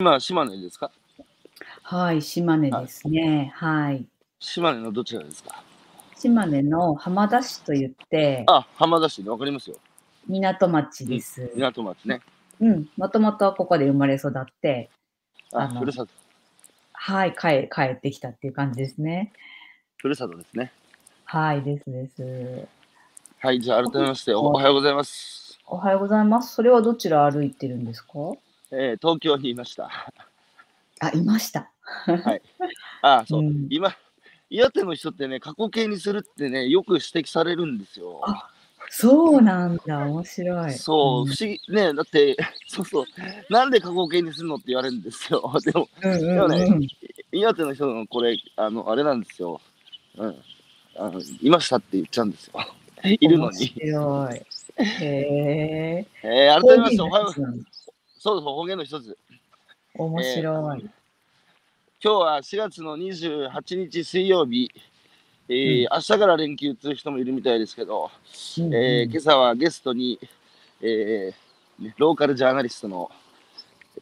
今、島根ですか？はい、島根ですね。はい。島根のどちらですか？島根の浜田市と言って、あ、浜田市でわかりますよ。港町です。港町ね。うん、もともとここで生まれ育って、あ、ふるさと、はい、帰帰ってきたっていう感じですね。ふるさとですね。はい、ですです。はい、じゃあ改めましておおはようございます。おはようございます。それはどちら歩いてるんですか？えー東京にいました。あ、いました。あ、そう。ん今、岩手の人ってね、過去形にするってね、よく指摘されるんですよ。あそうなんだ、面白い。そう、ん不思議、ね、だって、そうそう、なんで過去形にするのって言われるんですよ。でも、うんうんでもねうん。岩手の人のこれ、あの、あれなんですよ。うん。あの、いましたって言っちゃうんですよ。いるのに。面白い。へえ。えー、改めまして、おはよう。そうそう、方言の一つ。面白い。今日は4月の28日水曜日、えー明日から連休という人もいるみたいですけど、うんうんえー今朝はゲストに、えーねローカルジャーナリストの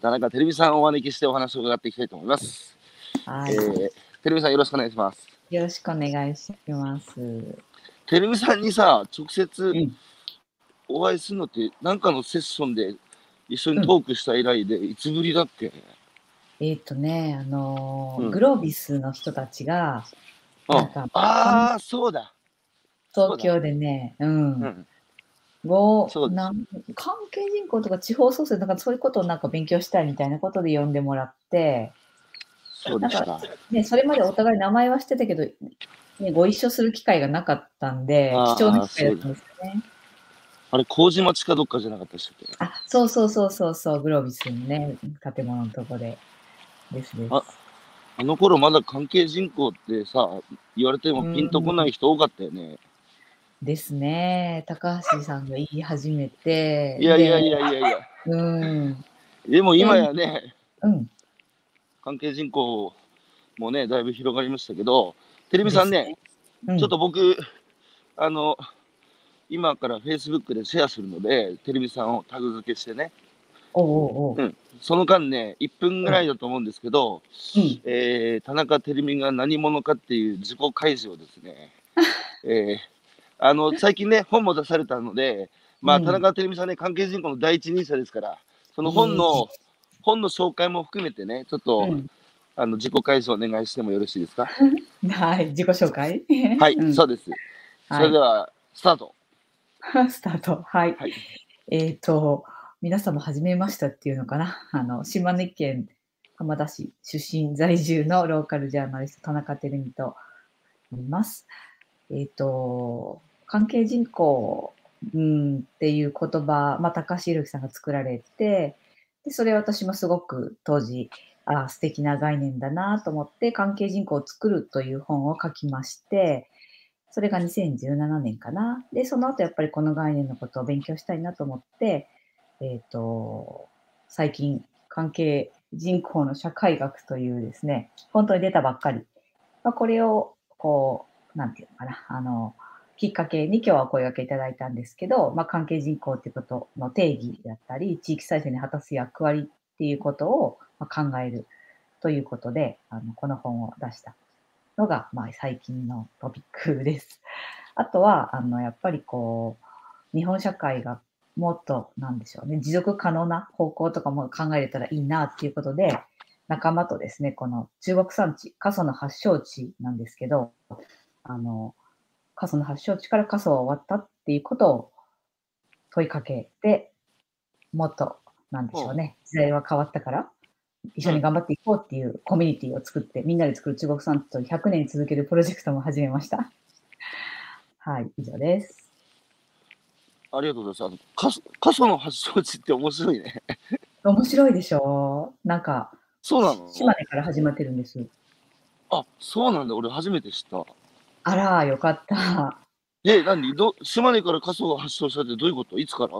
田中テレビさんをお招きしてお話を伺っていきたいと思います。はいえーテレビさんよろしくお願いします。よろしくお願いします。テレビさんにさ、直接んお会いするのって、なんかのセッションで一緒にトークした以来で、いつぶりだっけ？えっ、とね、あのーうんグロービスの人たちが、なんあかあー、そうだ。東京でね、うん、うん。をそうですなん関係人口とか地方創生とかそういうことをなんか勉強したいみたいなことで呼んでもらって、そうでした。ね、それまでお互い名前はしてたけど、ね、ご一緒する機会がなかったんで、あー貴重な機会だったんですよね。あれ、麹町かどっかじゃなかったでしたっけ？あ、そうそうそうそうそう、グロービスのね、建物のとこで。ですです。ああの頃まだ関係人口ってさ、言われてもピンとこない人多かったよね。ですね。高橋さんが言い始めて。いやいやいで。やいやいや。うん。でも今やね、うん。関係人口もね、だいぶ広がりましたけど、テレビさんね、うん、ちょっと僕、あの、今から Facebook でシェアするので、テレビさんをタグ付けしてね、おうおうおう。うんその間ね、1分ぐらいだと思うんですけど、うん。えー田中テレビが何者かっていう自己開示をですね、えーあの最近ね、本も出されたので、まあ、うん田中テレビさんね、関係人口の第一人者ですから、その本の、本の紹介も含めてね、ちょっと、うんあの自己開示をお願いしてもよろしいですか？はい。自己紹介はい、うんそうです。それでは、スタート。スタート。はい。はいえっ、と、皆様、はじめましたっていうのかな？あの、島根県浜田市出身在住のローカルジャーナリスト、田中照美と言います。えっ、と、関係人口、うん、っていう言葉、まあ、高橋宏樹さんが作られて、でそれ私もすごく当時、あ素敵な概念だなと思って、関係人口を作るという本を書きまして、それが2017年かな。で、その後やっぱりこの概念のことを勉強したいなと思って、えっ、と、最近、関係人口の社会学というですね、本当に出たばっかり。まあ、これを、こう、なんていうのかな、あの、きっかけに今日はお声掛けいただいたんですけど、まあ、関係人口っていうことの定義だったり、地域再生に果たす役割っていうことを考えるということで、あのこの本を出したのが、まあ、最近のトピックです。あとは、あのやっぱりこう、日本社会がもっと、なんでしょうね、持続可能な方向とかも考えれたらいいなっていうことで、仲間とですね、この中国山地、過疎の発祥地なんですけど、あの、過疎の発祥地から過疎は終わったっていうことを問いかけて、もっと、なんでしょうね、時代は変わったから、一緒に頑張っていこうっていうコミュニティを作って、みんなで作る中国山地と100年続けるプロジェクトも始めました。はい、以上です。ありがとうございます。あの過疎過疎の発祥地って面白いね。面白いでしょなんか、そうなの？島根から始まってるんです。あ、そうなんだ。俺初めて知った。あら、よかった。え、何？ど島根から過疎が発祥したってどういうこと？いつから？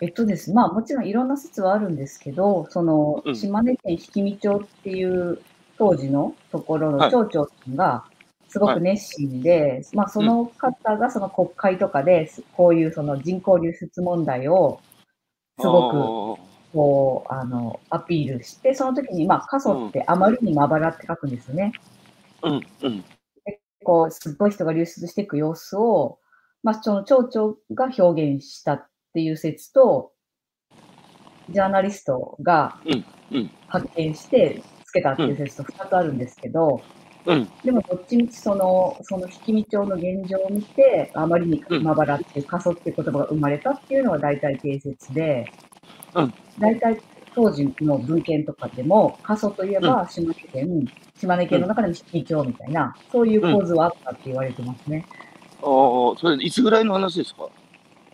えっとですまあもちろんいろんな説はあるんですけど、そのうん島根県氷見町っていう当時のところはいの町長さんがすごく熱心で、まあその方がその国会とかで、こういうその人口流出問題をすごくこう、あの、アピールして、その時に、まあ、過疎ってあまりにまばらって書くんですよね。うん。うん。こう、すっごい人が流出していく様子を、まあ、その町長が表現したっていう説と、ジャーナリストがうんうん。発見してつけたっていう説と2つあるんですけど、うん。でもどっちみちその、その引見町の現状を見て、あまりにまばらっていう、過疎っていう言葉が生まれたっていうのが大体定説で、うん。大体当時の文献とかでも、過疎といえば島根県、島根県の中でも引見町みたいな、そういう構図はあったって言われてますね。ああ、それいつぐらいの話ですか？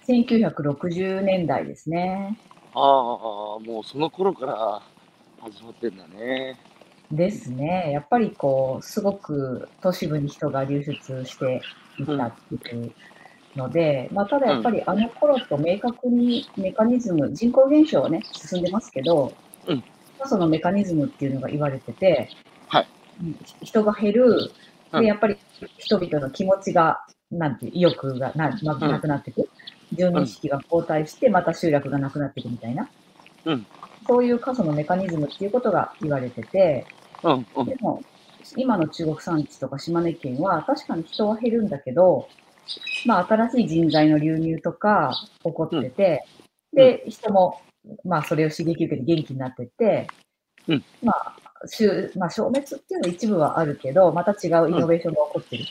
1960年代ですね。ああ、もうその頃から始まってんだね。ですね。やっぱりこう、すごく都市部に人が流出していったっていうので、まあ、ただやっぱりあの頃と明確にメカニズム、人口減少はね、進んでますけど、うんまあそのメカニズムっていうのが言われてて、はいうん人が減る、うんで、やっぱり人々の気持ちが、なんていう、意欲がなななくなっていく。住民意識が後退して、また集落がなくなっていくみたいな。うんそういう過疎のメカニズムっていうことが言われてて、うん。うん。でも、今の中国山地とか島根県は確かに人は減るんだけど、まあ新しい人材の流入とか起こってて、で、人も、まあそれを刺激受けて元気になってって、うんまあ、まあ消滅っていうのは一部はあるけど、また違うイノベーションが起こってる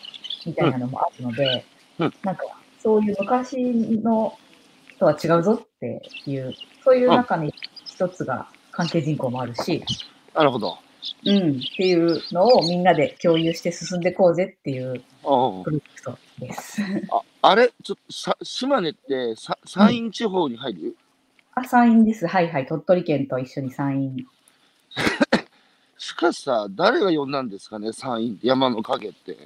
みたいなのもあるので、うんなんかそういう昔のとは違うぞっていう、そういう中に一つが関係人口もあるし、なるほど。うん、っていうのをみんなで共有して進んでいこうぜっていうあプロジェクトです。あああれ？ちょっとさ、島根ってさ山陰地方に入る、あ、山陰です。はいはい。鳥取県と一緒に山陰。しかしさ、誰が呼んだんですかね、山陰山の影って。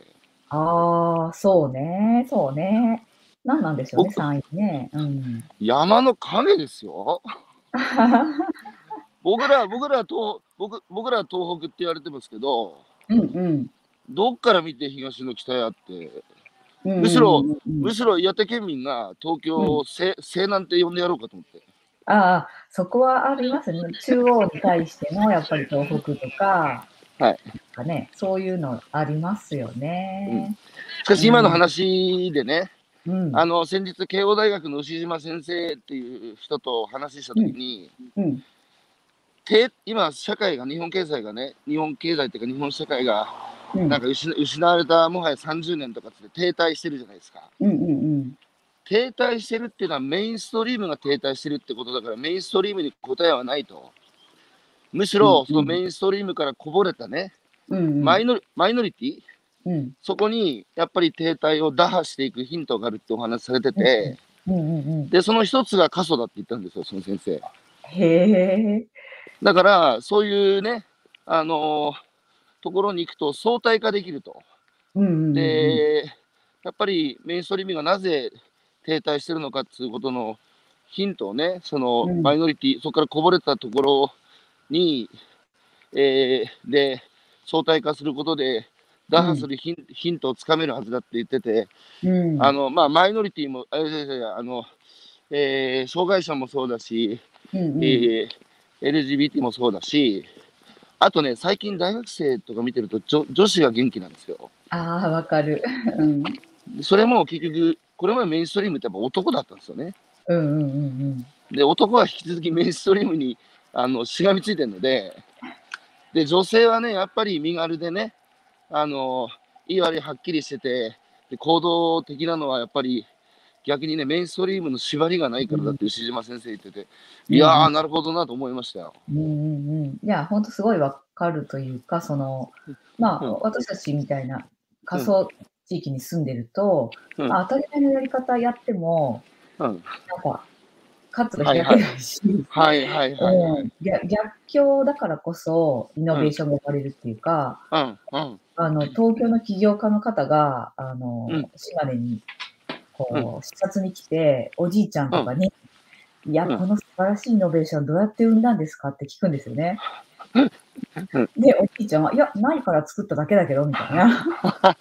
ああ、そうね。そうね。何なんでしょうね、僕山陰ね。うん。山の影ですよ。僕ら、僕ら東、僕僕ら東北って言われてますけど、うんうんどっから見て東の北やって、うん。むしろうんうんうんむしろ岩手県民が東京を西西南って呼んでやろうかと思って。ああ、そこはありますね。中央に対してのやっぱり東北とか、はいかね、そういうのありますよね。しかし今の話でね、うん。あの先日慶応大学の牛島先生っていう人と話したときに、うん。て今社会が日本経済がね日本経済っていうか日本社会がうん。なんか失失われたもはや30年とかって停滞してるじゃないですかうんうんうん。停滞してるっていうのはメインストリームが停滞してるってことだからメインストリームに答えはないとむしろうんそのメインストリームからこぼれたね、うんうん。マイノリマイノリティうん。そこにやっぱり停滞を打破していくヒントがあるってお話されてて、うんうんうん。でその一つが過疎だって言ったんですよその先生へえ。だからそういうねあのーところに行くと相対化できるとうんうんうん。で、やっぱりメインストリームがなぜ停滞してるのかっていうことのヒントをね、そのうんマイノリティ、そこからこぼれたところに、えーで、相対化することで、打破するヒン,、ヒントをつかめるはずだって言ってて、うん。あの、まあ、マイノリティも、あいやいやいやあの、えー障害者もそうだし、うんうんえー LGBT もそうだし、あとね、最近大学生とか見てると女、女子が元気なんですよ。ああ、わかる。うん。でそれも結局、これまでメインストリームってやっぱ男だったんですよね。うんうんうんで、男は引き続きメインストリームにあのしがみついてるので、で、女性はね、やっぱり身軽でね、あの、いい悪いはっきりしてて、で行動的なのはやっぱり逆にね、メインストリームの縛りがないからだって牛島先生言ってて、うん。いやー、うんなるほどなと思いましたよ。うんうんうん。いや、ほんとすごいわかるというか、その、まあ、うん。私たちみたいな仮想地域に住んでると、うん。あ当たり前のやり方やっても、うん。なんか、カツが開けないし、はいはい。はい逆境だからこそ、イノベーションが生まれるっていうか、うんうんあの、東京の起業家の方が、あの、うん。島根に、こう、視察に来て、おじいちゃんとかに、いや、うん。この素晴らしいイノベーションどうやって生んだんですかって聞くんですよね。うん。で、おじいちゃんは、いや、ないから作っただけだけど、みたいな。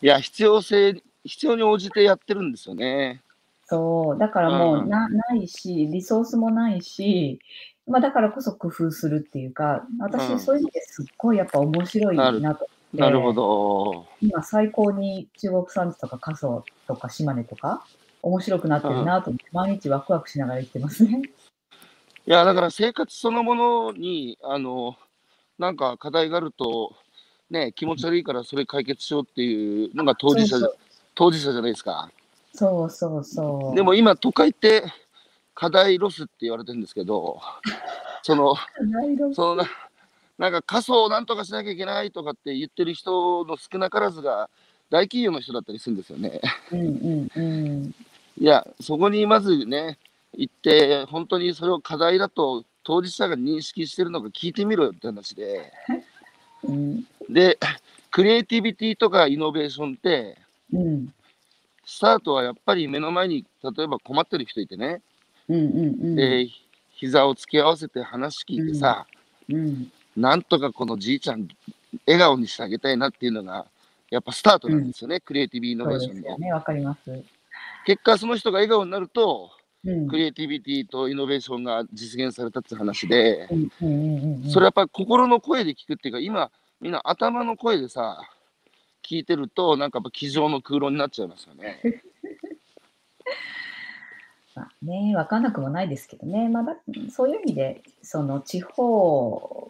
いや、必要性、必要に応じてやってるんですよね。そう、だからもううん。なないし、リソースもないし、まあ、だからこそ工夫するっていうか、私うん。そういう意味ですっごいやっぱ面白いなと。なるほど。今最高に中国産地とか過疎とか島根とか面白くなってるなと思って、毎日ワクワクしながら生きてますね。いや、だから生活そのものに、あの、なんか課題があると、ね、気持ち悪いからそれ解決しようっていうのが当事者当事者じゃないですか。そうそうそう。でも今、都会って課題ロスって言われてるんですけど、その、そのな、なんか過疎をなんとかしなきゃいけないとかって言ってる人の少なからずが大企業の人だったりするんですよね。うんうんうん。いや、そこにまずね、行って、本当にそれを課題だと当事者が認識してるのか聞いてみろよって話で、うん。で、クリエイティビティとかイノベーションって、うん。スタートはやっぱり目の前に例えば困ってる人いてね、うんうんうん。で、膝を突き合わせて話聞いてさ、うんなんとかこのじいちゃん、笑顔にしてあげたいなっていうのが、やっぱスタートなんですよね、クリエイティブイノそベーションの。ね、わかります。結果、その人が笑顔になると、うんクリエイティビティとイノベーションが実現されたって話で、うんうんうんうん。それやっぱり心の声で聞くっていうか、今、みんな頭の声でさ、聞いてると、なんかやっぱ机上の空論になっちゃいますよね。まあね、わかんなくもないですけどね、まあ、だそういう意味で、その地方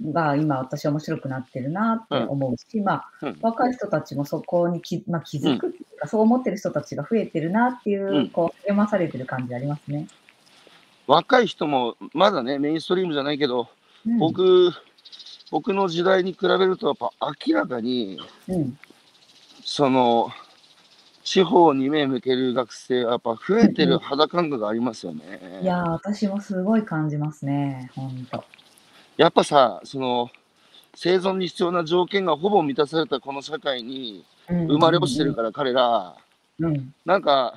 が今、私は面白くなってるなって思うし、まあうん。若い人たちもそこにき、まあ、気づくっていうか、そう思ってる人たちが増えてるなっていう、うん。こう励まされてる感じありますね。若い人も、まだね、メインストリームじゃないけど、うん、僕、僕の時代に比べると、やっぱ明らかに、うん、その、地方に目向ける学生はやっぱ増えてる肌感覚がありますよね。いやー、私もすごい感じますね、本当。やっぱさ、その、生存に必要な条件がほぼ満たされたこの社会に生まれ落ちてるから彼ら、うん、なんか、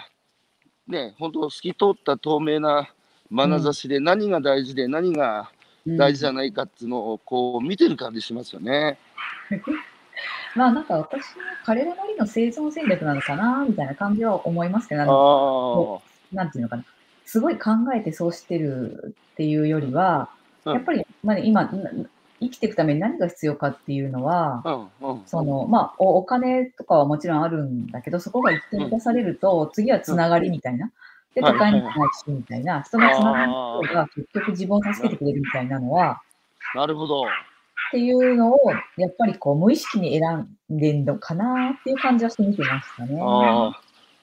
ね、本当透き通った透明な眼差しで何が大事で何がうん大事じゃないかっていうのをこう見てる感じしますよね。まあなんか私も彼らなりの生存戦略なのかなみたいな感じは思いますけど、ああのなんていうのかな、すごい考えてそうしてるっていうよりは、うん。やっぱり、まあね、今、な生きていくために何が必要かっていうのは、あ、うんうん、そのまあお、お金とかはもちろんあるんだけど、そこが一点満たされると、次はつながりみたいな。で、はい都会にもないし、みたいな、人のつながりが結局自分を助けてくれるみたいなのは、なるほど。っていうのを、やっぱりこう無意識に選んでんのかなっていう感じはして見てましたね。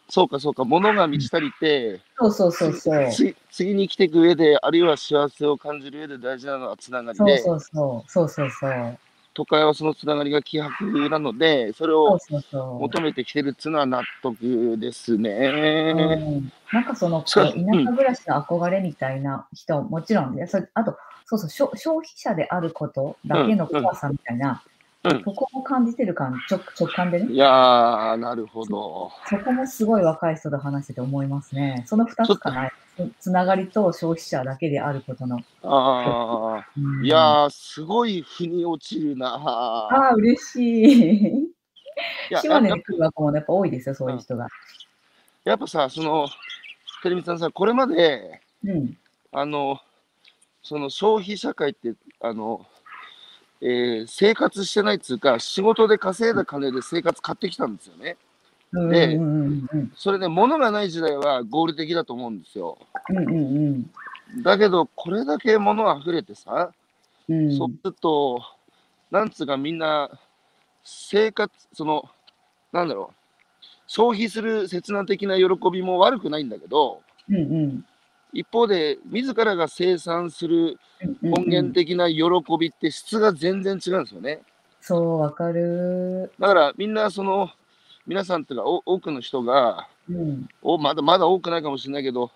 そうかそうか、物が満ち足りて、そうそうそうそう。次次に生きていく上で、あるいは幸せを感じる上で大事なのはつながりで、そうそうそう。そうそうそう。都会はそのつながりが希薄なので、それをそうそう。求めてきてるっていうのは納得ですうね。ん、なんかその田舎暮らしの憧れみたいな人ももちろんで、それあと、そうそう消、消費者であることだけの怖さみたいな、うんそこも感じてる感直直感でね、いやー、なるほど。そこもすごい若い人と話してて思いますね。その2つかな、つながりと消費者だけであることの。ああ、うんいやー、すごい腑に落ちるな。ああ、嬉しい。島根やで来る若者やっぱ多いですよ、そういう人が。やっぱさ、その、テレビさんさ、これまで、うん。あの、その消費社会って、あの、えー生活してないっつうか、仕事で稼いだ金で生活買ってきたんですよね。うんでそれで、物がない時代は合理的だと思うんですよ。だけど、これだけ物溢れてさ、うんうんそうすると、なんつうかみんな、生活、その、なんだろう、消費する切な的な喜びも悪くないんだけど、うんうん一方で、自らが生産するうん根源的な喜びって質が全然違うんですよね。そう、わかる。だからみんなその、皆さんっていうかお多くの人がうん。お、まだまだ多くないかもしれないけど、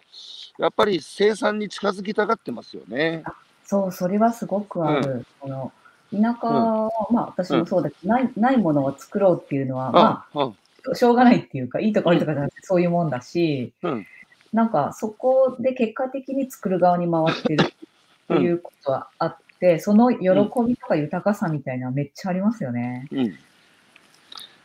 やっぱり生産に近づきたがってますよね。そう、それはすごくある。この田舎は、まあ私もそうだけど、ないないものを作ろうっていうのは、まあ、うん、あ、しょうがないっていうか、いいとか悪いとかじゃなくて、そういうもんだし、うんなんかそこで結果的に作る側に回ってるっていうことはあって、その喜びとか豊かさみたいなのはめっちゃありますよね。うん。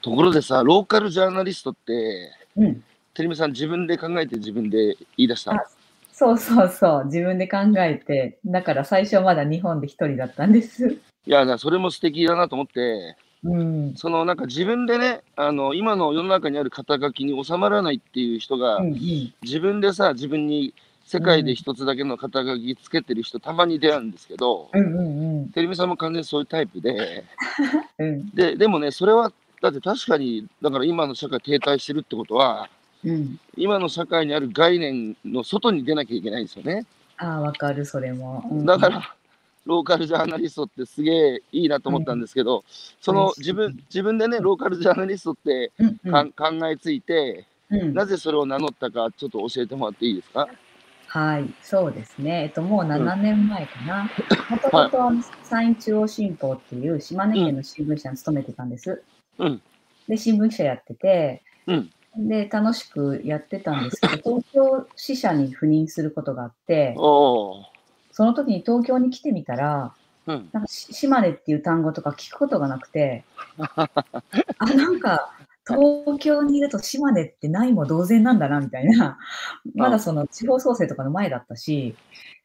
ところでさ、ローカルジャーナリストって、うん。さん自分で考えて自分で言い出した？あそうそうそう、自分で考えて、だから最初はまだ日本で一人だったんです。いや、それも素敵だなと思って、うん。そのなんか自分でね、あの今の世の中にある肩書きに収まらないっていう人が、うんうん、自分でさ、自分に世界で一つだけの肩書きつけてる人、たまに出会うんですけど、うんうんうんてるみさんも完全にそういうタイプで、うんででもね、それは、だって確かに、だから今の社会停滞してるってことは、うん。今の社会にある概念の外に出なきゃいけないんですよね。ああ、わかる、それも。うんだから、ローカルジャーナリストってすげえいいなと思ったんですけど、そのうん自分自分でね、ローカルジャーナリストってうんうん。考えついて、うんなぜそれを名乗ったか、ちょっと教えてもらっていいですか？はい、そうですね。えっと、もう7年前かな。もともと山陰中央新報っていう島根県の新聞社に勤めてたんです。うん。で、新聞社やってて、うん。で、楽しくやってたんですけど、東京支社に赴任することがあって、おお、その時に東京に来てみたら、うん、なんかし島根っていう単語とか聞くことがなくて、あ、なんか、東京にいると島根ってないも同然なんだな、みたいな。まだその地方創生とかの前だったし、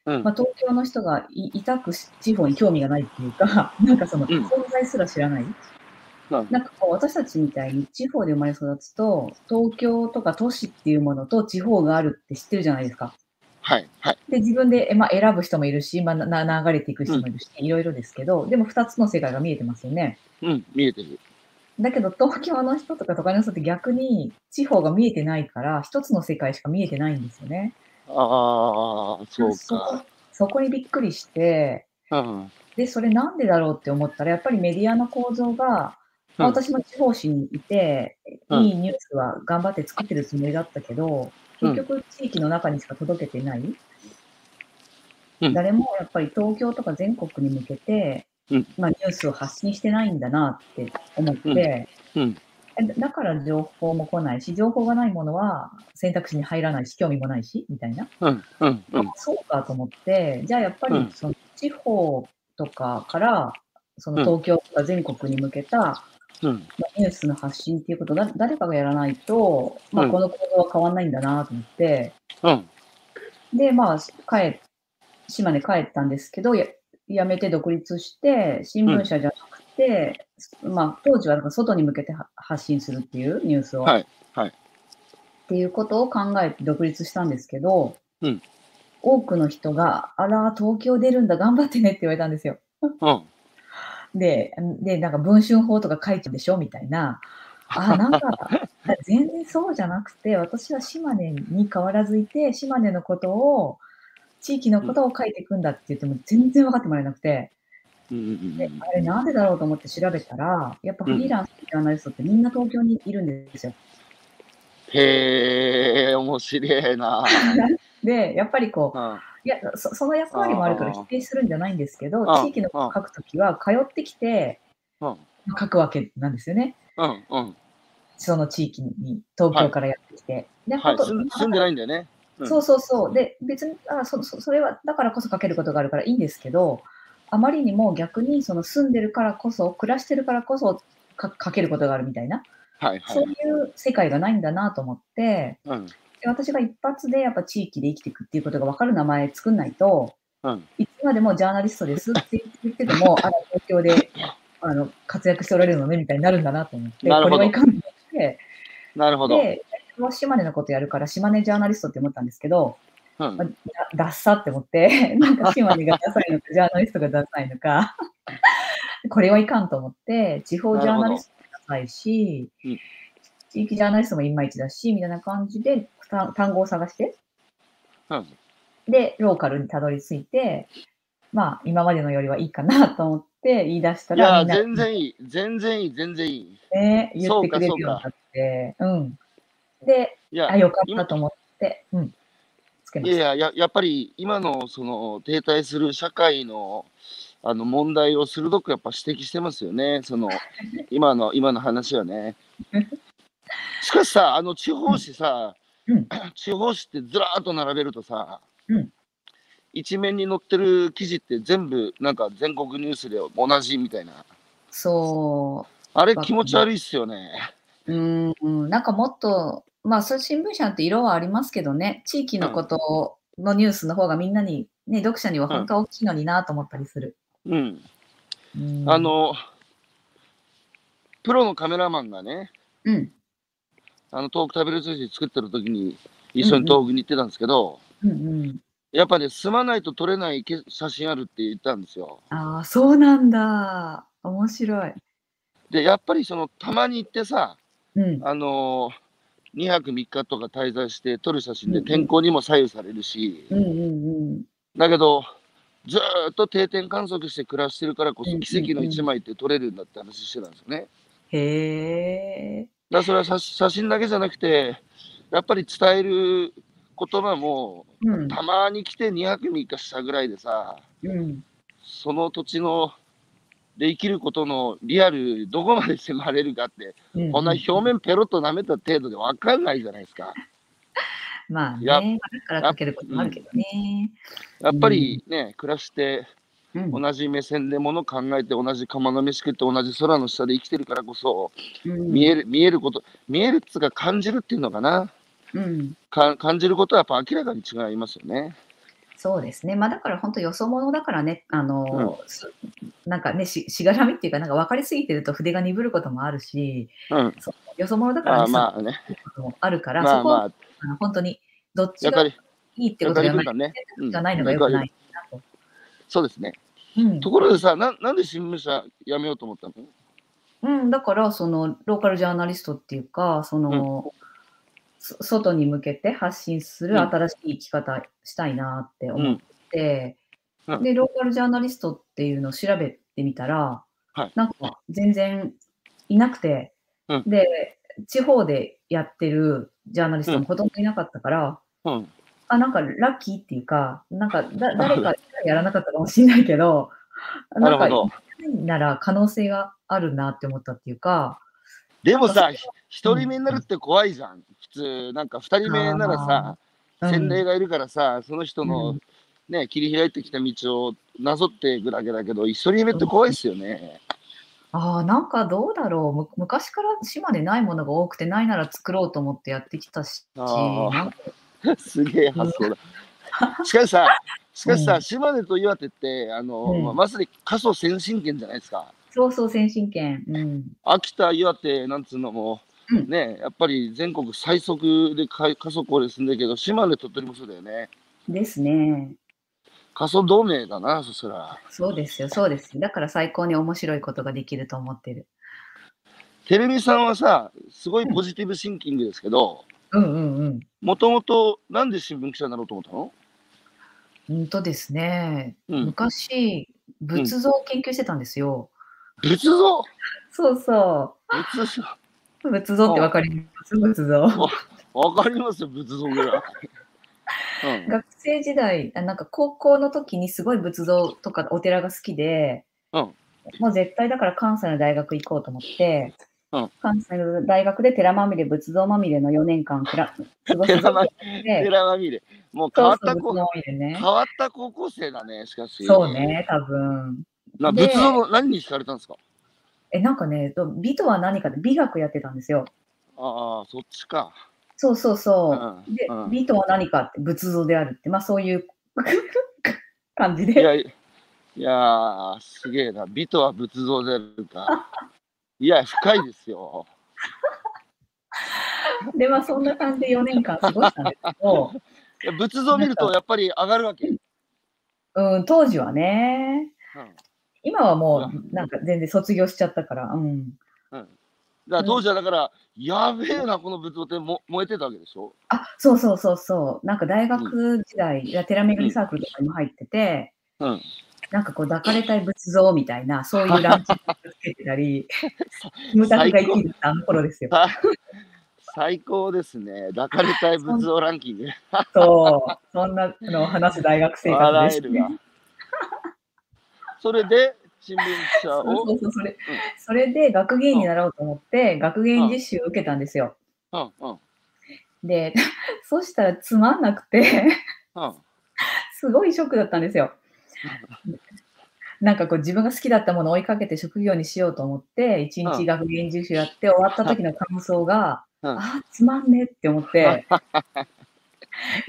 うんまあ、東京の人がいいたくし地方に興味がないっていうか、なんかそのうん存在すら知らない。うんなんかこう私たちみたいに地方で生まれ育つと、東京とか都市っていうものと地方があるって知ってるじゃないですか。はい、はい、で、自分で、えまあ、選ぶ人もいるし、まあ、流れていく人もいるし、いろいろですけど、でも二つの世界が見えてますよね。うん、見えてる。だけど東京の人とか都会の人って逆に地方が見えてないから、一つの世界しか見えてないんですよね。ああ、そうそこか。そこにびっくりして、うん、で、それなんでだろうって思ったら、やっぱりメディアの構造が、私も地方紙にいて、うんいいニュースは頑張って作ってるつもりだったけど、うん結局地域の中にしか届けてない。うん。誰もやっぱり東京とか全国に向けて、うん。まあ、ニュースを発信してないんだなって思って、うん。だから情報も来ないし、情報がないものは選択肢に入らないし、興味もないし、みたいな。そうかと思って、じゃあやっぱうん。りその地方とかから、その東京とか全国に向けた、まうん、あニュースの発信っていうことをだ誰かがやらないと、まあ、うん。この行動は変わんないんだなと思って、うん、で、まあ、帰、島根帰ったんですけど、や辞めて独立して、新聞社じゃなくて、まあ、当時はなんか外に向けては発信するっていうニュースを。はいはい。っていうことを考えて独立したんですけど、うん。多くの人が、あら、東京出るんだ、頑張ってねって言われたんですよ。うん。で、で、なんか文春法とか書いてるでしょみたいな。あ、なんか、全然そうじゃなくて、私は島根に変わらずいて、島根のことを、地域のことを書いていくんだって言っても全然分かってもらえなくて、で、あれなんでだろうと思って調べたら、やっぱフリーランスのジャーナリストってみんな東京にいるんですよ。へえ、面白いな。で、やっぱりこう、うんいや、そその役割もあるから否定するんじゃないんですけど、地域のことを書くときは、通ってきてうん書くわけなんですよね。うんうん。その地域に、東京からやってきて。で、はい、本当住ん住んでないんだよね。うんそうそうそう。で、別にあそそ、それは、だからこそ書けることがあるからいいんですけど、あまりにも逆に、その住んでるからこそ、暮らしてるからこそか書けることがあるみたいな、はいはい。そういう世界がないんだなと思って、うんで私が一発でやっぱ地域で生きていくっていうことが分かる名前作んないと、うん。いつまでもジャーナリストですって言ってても、あら、東京であの活躍しておられるのねみたいになるんだなと思って、これはいかんと思って、なるほど。で、島根のことやるから、島根ジャーナリストって思ったんですけど、うん。まあ、だダッサって思って、なんか島根がダサいのか、ジャーナリストがダサいのか、これはいかんと思って、地方ジャーナリストもダサいしうん、地域ジャーナリストもいまいちだし、みたいな感じでた単語を探して、うんで、ローカルにたどり着いて、まあ、今までのよりはいいかなと思って言い出したいら、や、みんな、全然いい。全然いい。全然いい。ね、言ってくれるそうかようになって、うん。で、いやあ、、よかったと思って、うん。いやいや、ややっぱり今のその停滞する社会のあの問題を鋭くやっぱ指摘してますよね。その 今の今の話はね。しかしさ、あの地方紙さ、うん。地方紙ってずらーっと並べるとさ、うん。一面に載ってる記事って全部なんか全国ニュースで同じみたいな。そあれ気持ち悪いっすよね。う、うん、うん。なんかもっと、まあ、そう新聞社って色はありますけどね、地域のことのニュースの方がみんなに、ね、読者には本当は大きいのになと思ったりする。うん。うん。あ、の、プロのカメラマンがね、うん、あの、東北食べる寿司作ってる時に、一緒に東北に行ってたんですけど、うん、うん。やっぱね、住まないと撮れないけ写真あるって言ったんですよ。ああ、そうなんだ。面白い。で、やっぱりその、たまに行ってさ、うん、あのー、2泊3日とか滞在して撮る写真でうんうん天候にも左右されるし、うん、うん、だだけど、ずーっと定点観測して暮らしてるからこうんうんうんそ奇跡の一枚って撮れるんだって話してたんですよね。へえ。だそれは写写真だけじゃなくて、やっぱり伝える言葉も、うん、たまに来て2泊3日したぐらいでさ、うん、その土地ので生きることのリアル、どこまで迫れるかって、うん。こんな表面ペロッと舐めた程度で分かんないじゃないですか。まあやね、だからかけることもあるけどね。やっぱりね、暮らして、うん、同じ目線でもの考えて、同じ釜の飯食って、同じ空の下で生きてるからこそ、うん見える、見えること、見えるっつうか感じるっていうのかな。うん、か感じることはやっぱ明らかに違いますよね。そうですね。まあだから本当よそ者だからね、あの、すなんかね、ししがらみっていうか、なんか分かりすぎてると筆が鈍ることもあるし、うん。そうよそ者だからまあね。あるから、まあそこは、まあ、あの本当にどっちがいいってことではないね。うんがないのが良くないなと。そうですね。うん。ところでさ、ななんで新聞社辞めようと思ったの？うん、だからそのローカルジャーナリストっていうかその、そ外に向けて発信するうん。新しい生き方したいなって思って、うん。うん。でローカルジャーナリストっていうのを調べてみたら、はい。なんか全然いなくて、うん。で地方でやってるジャーナリストもほとんどいなかったから、うん。あなんかラッキーっていうかなんかだ誰かやらなかったかもしれないけど なるほど。なら可能性があるなって思ったっていうか、でもさ、ひ一人目になるって怖いじゃん。普通、なんか二人目ならさ、うん洗礼がいるからさ、その人の、うんね、切り開いてきた道をなぞっていくだけだけど、一人目って怖いですよね。ああ、なんかどうだろうむ。昔から島でないものが多くて、ないなら作ろうと思ってやってきたし、すげえ発想だ。しかしさ、しかしさ、うん島根と岩手って、あの、うんまあまさに過疎先進権じゃないですか。そうそう、先進権。うん。秋田、岩手なんつうのも、うんね、やっぱり全国最速でか過疎高齢住んでるけど、島根、鳥取もそうだよね。ですね。過疎同盟だな、そしたら。そうですよ、そうです。だから最高に面白いことができると思ってる。テレビさんはさ、すごいポジティブシンキングですけど、うんうんうん。もともとなんで新聞記者になろうと思ったの？うんとですね、うん昔、仏像を研究してたんですよ。仏像？そうそ仏像う。仏像ってわかります？仏像。わかりますよ、仏像ぐらい。うん学生時代、あなんか高校の時にすごい仏像とかお寺が好きで、うんもう絶対だから関西の大学行こうと思って、うん関西の大学で寺まみれ、仏像まみれの4年間くら 寺まみれ。もう変わったこそうそう仏像まみれね変。わった高校生だね、しかし。そうね、多分。なで仏像の何に惹かれたんですか？え、なんかね、と美とは何かで美学やってたんですよ。ああ、そっちか。そうそうそう。で、うんうん美とは何かって仏像であるって、まあそういう 感じいで。や、いやー、すげえな。美とは仏像であるか。いや、深いですよ。で、まあそんな感じで4年間過ごしたんですけど、いや仏像見るとやっぱり上がるわけ。うん、当時はね、うん今はもううなんか全然卒業しちゃったから、うん。だから当時はだから、やべえな、この仏像っても燃えてたわけでしょ？あ、そうそうそうそう。なんか大学時代、いや寺巡りサークルとかにも入ってて、うん。なんかこう抱かれたい仏像みたいな、そういうランチをつけてたり、キムタクが生きるあの頃ですよ。さ 最高ですね。抱かれたい仏像ランキング。そう、そんなのを話す大学生活です。笑えるわ。それで、新聞記者そうを。そうそうそれ、それで学芸員になろうと思って、学芸員実習を受けたんですよ。うんうんで、そしたらつまんなくて、うん。すごいショックだったんですよ。なんかこう自分が好きだったものを追いかけて職業にしようと思って、一うん日学芸員実習やって終わった時の感想が、うん。あーつまんねって思って、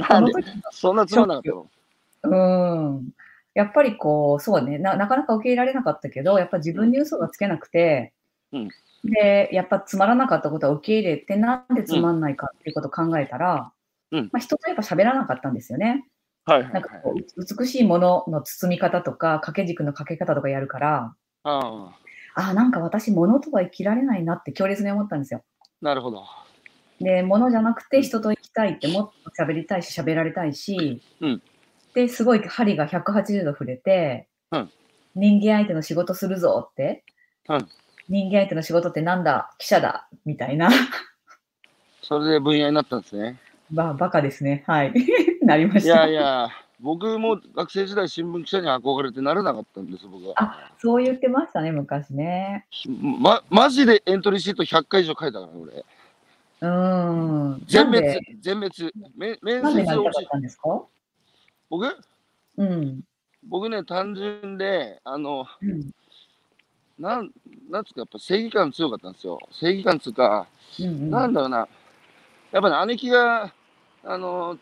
なんで？そんなつまんなかったの？うん。やっぱりこう、そうね。な、なかなか受け入れられなかったけど、やっぱ自分に嘘がつけなくて、うん。で、やっぱつまらなかったことは受け入れて、なんでつまんないかっていうことを考えたら、うん。まあ、人とやっぱ喋らなかったんですよね。はいはいはい。なんかこう、美しいものの包み方とか、掛け軸のかけ方とかやるから、ああ、ああ、なんか私、物とは生きられないなって強烈に思ったんですよ。なるほど。で、物じゃなくて人と生きたいってもっと喋りたいし、喋られたいし、うんで、すごい針が180度触れて、うん人間相手の仕事するぞって、うん人間相手の仕事ってなんだ？記者だ？みたいな、それで分野になったんですね。ば、バカですね。はい。なりまいした。やいや、僕も学生時代新聞記者に憧れてなれなかったんです、僕は。あ、そう言ってましたね、昔ね。ま、マジでエントリーシート100回以上書いたから、俺。うーん。全滅全滅。め面接落ちたんですか？僕？うん。僕ね、単純で、あの、うん。なん、なんつうか、やっぱ正義感強かったんですよ。正義感つうか、うんうん。なんだろうな。やっぱね、姉貴が、あの、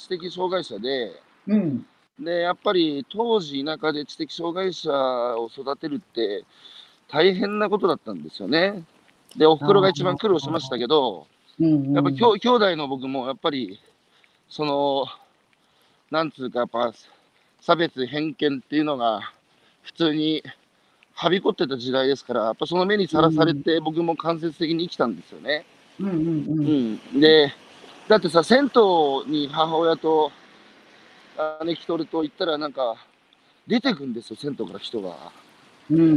知的障害者で、うん。で、やっぱり当時田舎で知的障害者を育てるって大変なことだったんですよね。で、お袋が一番苦労しましたけど、うんうん。やっぱきょ兄弟の僕もやっぱり、その、なんつうか、やっぱ差別、偏見っていうのが普通にはびこってた時代ですから、やっぱその目にさらされて僕も間接的に生きたんですよね。うんうんう。うんん。で、だってさ、銭湯に母親と姉貴とると言ったらなんか出てくんですよ、銭湯から人が。うんうんう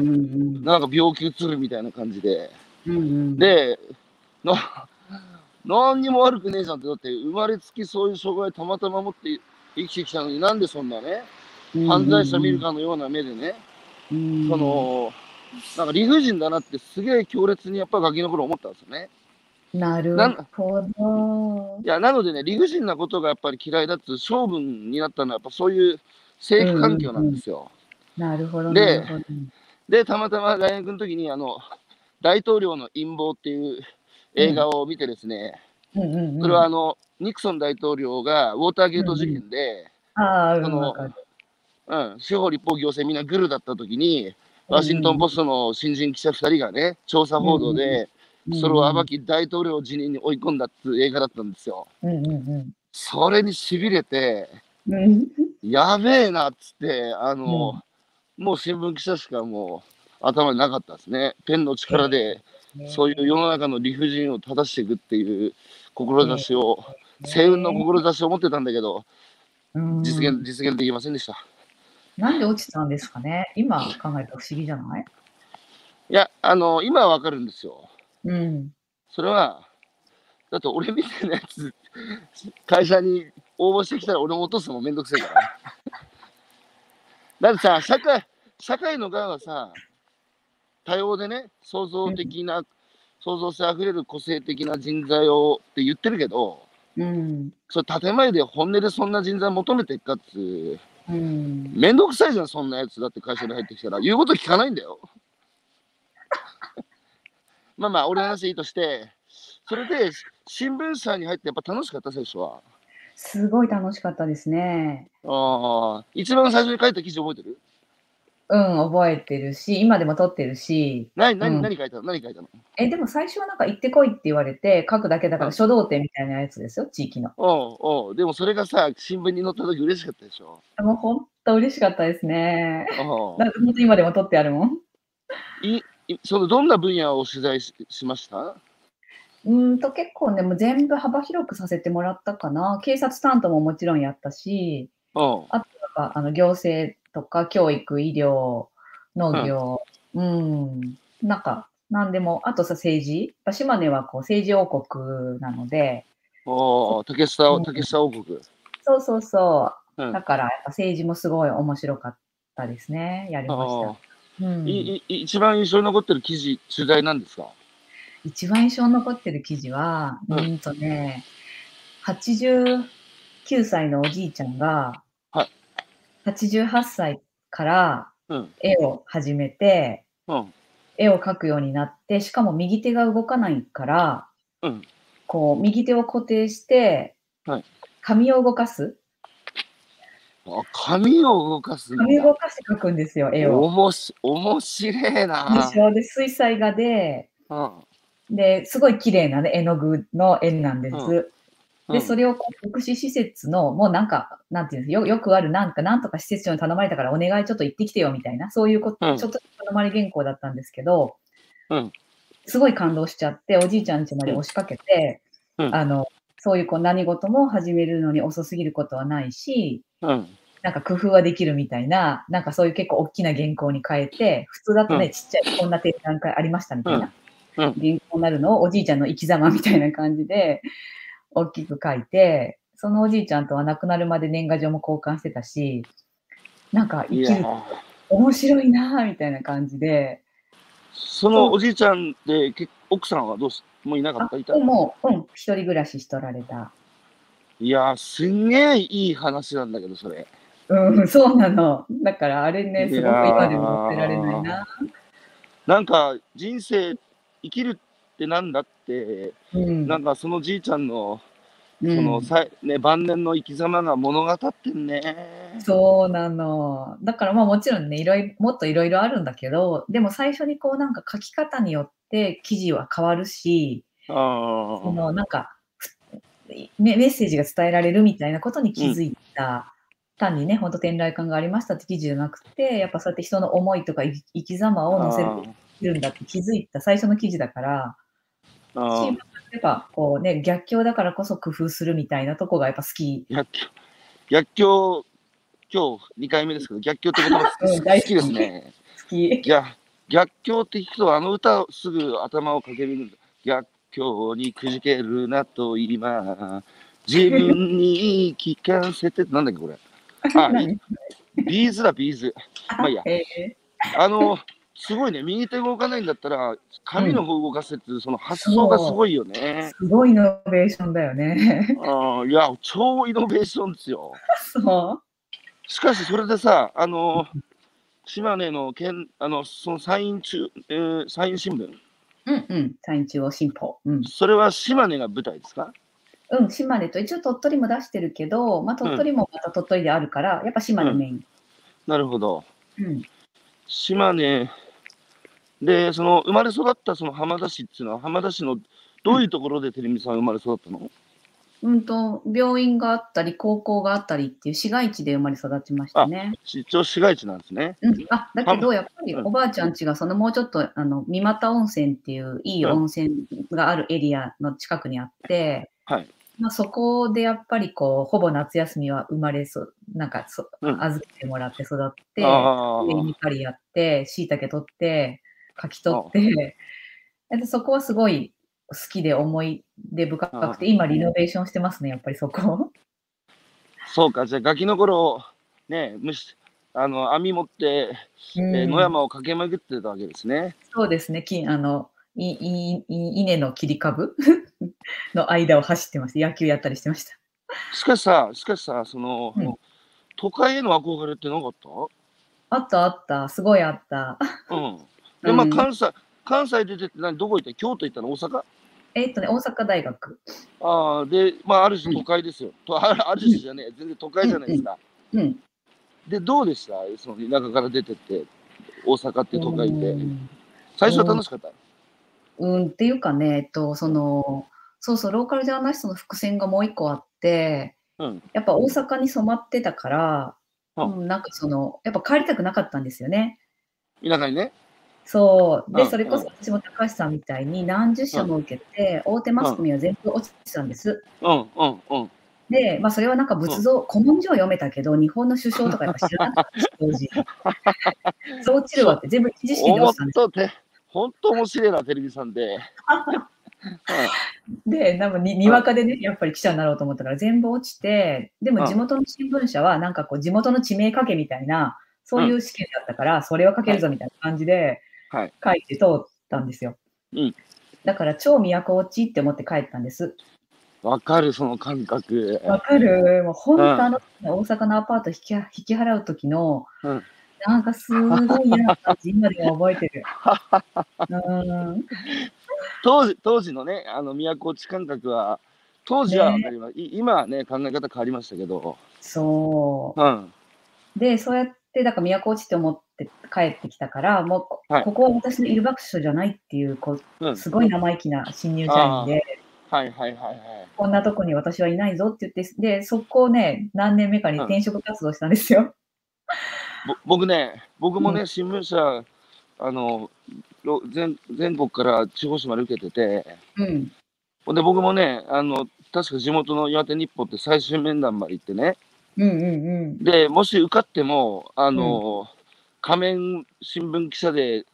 ん。なんか病気うつるみたいな感じで。うんうん、で、な、何にも悪くねえじゃんって、だって生まれつきそういう障害たまたま持って生きてきたのになんでそんなね、犯罪者見るかのような目でね、うん、その、なんか理不尽だなってすげえ強烈にやっぱガキの頃思ったんですよね。なるほど。いや、なのでね、理不尽なことがやっぱり嫌いだって勝負になったのはやっぱそういう生育環境なんですよ。なるほど。でなるほどで、たまたま大学の時にあの、大統領の陰謀っていう映画を見てですね、うんうんうん、それはあの、ニクソン大統領がウォーターゲート事件で、うん、司法立法行政みんなグルだった時に、ワシントン・ポストの新人記者2人がね、調査報道で、それを暴き大統領辞任に追い込んだっていう映画だったんですよ。うんうんそれにしびれて、うん。うんやべえなっつって、あの、もう新聞記者しかもう頭になかったですね。ペンの力で、そういう世の中の理不尽を正していくっていう志を、星雲の志を持ってたんだけど、うん実現、実現できませんでした。なんで落ちたんですかね今考えたら不思議じゃない？いや、あの、今はわかるんですよ。うん。それは、だって俺みたいなやつ、会社に応募してきたら俺も落とすのもめんどくせえから。だってさ、社会、社会の側はさ、多様でね、創造的な、創造性あふれる個性的な人材をって言ってるけど、うん。それ建前で本音でそんな人材求めていくかっつう、うん。めんどくさいじゃん、そんなやつだって会社に入ってきたら。言うこと聞かないんだよ。まあまあ、俺の話いいとして、それで新聞社に入ってやっぱ楽しかった、最初は。すごい楽しかったですね。ああ、一番最初に書いた記事覚えてる？うん、覚えてるし、今でも撮ってるし、何、何、うん何書いたの？何書いたの？え、でも最初はなんか行ってこいって言われて、書くだけだかうんら書道展みたいなやつですよ、地域の。おうおうでもそれがさ、新聞に載った時嬉しかったでしょ？もう本当嬉しかったですね。おうなんか本当今でも撮ってあるもん？いいそのどんな分野を取材ししました？うーんと結構ね、もう全部幅広くさせてもらったかな。警察担当ももちろんやったし、おうなんかあの行政とか教育、医療、農業、うん、なんか何でも、あとさ政治、島根はこう政治王国なので、おう。竹下うん竹下王国。そうそうそう。う、ん。だから政治もすごい面白かったですね、やりましあた。うん、いい一番印象に残ってる記事、取材なんですか？一番印象に残ってる記事は、ううんんとね、89歳のおじいちゃんが、はい。88歳からうん。絵を始めて、うん。絵を描くようになって、しかも右手が動かないから、うん。こう、右手を固定して、はい。紙を動かすあ紙を動かす。紙を動かして描くんですよ、絵を。おもし、面白いな。でしょで、水彩画で、うん。で、すごい綺麗な、ね、絵の具の絵なんです。うんで、それをこう福祉施設の、もうなんか、なんていうんですよ、よくある、なんか、なんとか施設長に頼まれたからお願いちょっと行ってきてよみたいな、そういうこと、うんちょっと頼まれ原稿だったんですけど、うんすごい感動しちゃって、おじいちゃん家まで押しかけて、うんあの、そういうこう何事も始めるのに遅すぎることはないし、うん。なんか工夫はできるみたいな、なんかそういう結構大きな原稿に変えて、普通だとね、うん。ちっちゃいこんな展覧会ありましたみたいな、原稿になるのをおじいちゃんの生き様みたいな感じで、大きく書いて、そのおじいちゃんとは亡くなるまで年賀状も交換してたし、なんか生きる、面白いなぁみたいな感じで、そのおじいちゃんで、け奥さんはどうし、もういなかあった？いた？もう、うん、一人暮らししとられた。いやー、すんげえいい話なんだけど、それ。うん、そうなの。だからあれね、すごく今でも忘れられないな。なんか、人生、生きるってなんだって、うん。なんかそのじいちゃんの、うんそのさい、ね、晩年の生き様が物語ってんね。そうなの。だからまあもちろんね、いろいろ、もっといろいろあるんだけど、でも最初にこうなんか書き方によって記事は変わるし、あそあ。のなんかふメメッセージが伝えられるみたいなことに気づいた。単にね、本当天来感がありましたって記事じゃなくて、やっぱそうやって人の思いとか生き様を載せるんだって気づいた最初の記事だから、ああしやっぱこうね、逆境だからこそ工夫するみたいなとこがやっぱ好き。逆境、逆境、今日2回目ですけど、逆境って言葉好きうん大好きですね。好き。逆逆境って聞くと、あの歌をすぐ頭をかけるんだ。逆境にくじけるなと今、自分に聞かせて、なんだっけ、これ。あ、何？ B'z だ、 B'z。まあいいや。えあの、すごいね、右手動かないんだったら、紙の方動かせっていう、その発想がすごいよーね。すごいイノベーションだよね。あいや、超イノベーションですよ。そしかし、それでさ、あの、島根の県、あの、その山陰中、えー山陰新聞、う。うんうん。山陰中央新報。うん。それは島根が舞台ですか？うん、島根と、一応鳥取も出してるけど、まあ鳥取もまた鳥取であるから、やっぱ島根メイン。なるほど。うん。島根で、その生まれ育ったその浜田市っていうのは、浜田市のどういうところでテレミさん生まれ育ったの、うんと、病院があったり、高校があったりっていう市街地で生まれ育ちましたね。一応市街地なんですね。うん、あだけど、やっぱりうんおばあちゃん家がそのもうちょっとあの三股温泉っていういい温泉があるエリアの近くにあって、はい。まあ、そこでやっぱりこうほぼ夏休みは生まれそなんかそうん。預けてもらって育って、上に狩りやって、しいたけ取って、かき取って、でそこはすごい好きで思い出深くて、今リノベーションしてますね、やっぱりそこ。そうか、じゃあガキの頃、ね、虫、あの、網持って、えーうん。野山を駆け巡ってたわけですね。そうですね、きあのいいい稲の切り株の間を走ってました。野球やったりしてました。しかしさ、しかしさ、その、うん都会への憧れってなかった？あったあった、すごいあった。うん。で、まあ、うん関西、関西出てって何、どこ行った？京都行ったの？大阪？えっとね、大阪大学。ああ、で、まあ、ある種都会ですよ。とあある種じゃねえ、全然都会じゃないですか。うん。で、どうでした？その田舎から出てって、大阪って都会でう。ん最初は楽しかった？うん、っていうかね、えっと、その、そうそう、ローカルジャーナリストの伏線がもう一個あって、うん。やっぱ大阪に染まってたから、うんうん、なんかその、やっぱ帰りたくなかったんですよね。田舎にね。そう。で、うんそれこそ私も高橋さんみたいに何十社も受けて、大手マスコミは全部落ちてたんです。うん、うん、うん。で、まあそれはなんか仏像、古文書は読めたけど、日本の首相とかやっぱ知らなかったし、当時。そう落ちるわって全部一時試験で落ちたんですとって、本当面白いな、テレビさんで。で、なんかににわかでね、やっぱり記者になろうと思ったから全部落ちて、でも地元の新聞社はなんかこう地元の地名書けみたいな、そういう試験だったから、それを書けるぞみたいな感じではい。書いて通ったんですよ。うんだから超都落ちって思って帰ったんです。わかる、その感覚。わかるもう本うん当あの、大阪のアパート引き引き払う時の、うんなんかすごい嫌な感じ、今でも覚えてる。うん当時当時のね、あの都落ち感覚は、当時はわかります。い今はね、考え方変わりましたけど。そうん。う。で、そうやって、だから都落ちって思って帰ってきたから、もうこ、はいここは私のいる場所じゃないっていう、こう、うん。すごい生意気な新入社員で、はいはいはいはい。こんなとこに私はいないぞって言って、で、そこをね、何年目かに転職活動したんですよ。ぼ僕ね、僕もね、う新聞社、あの、ろ全全国から地方紙まで受けてて、うん。ほんで僕もね、あの、確か地元の岩手日報って最終面談まで行ってね、うんうんうん。で、もし受かっても、あの、仮面新聞記者で、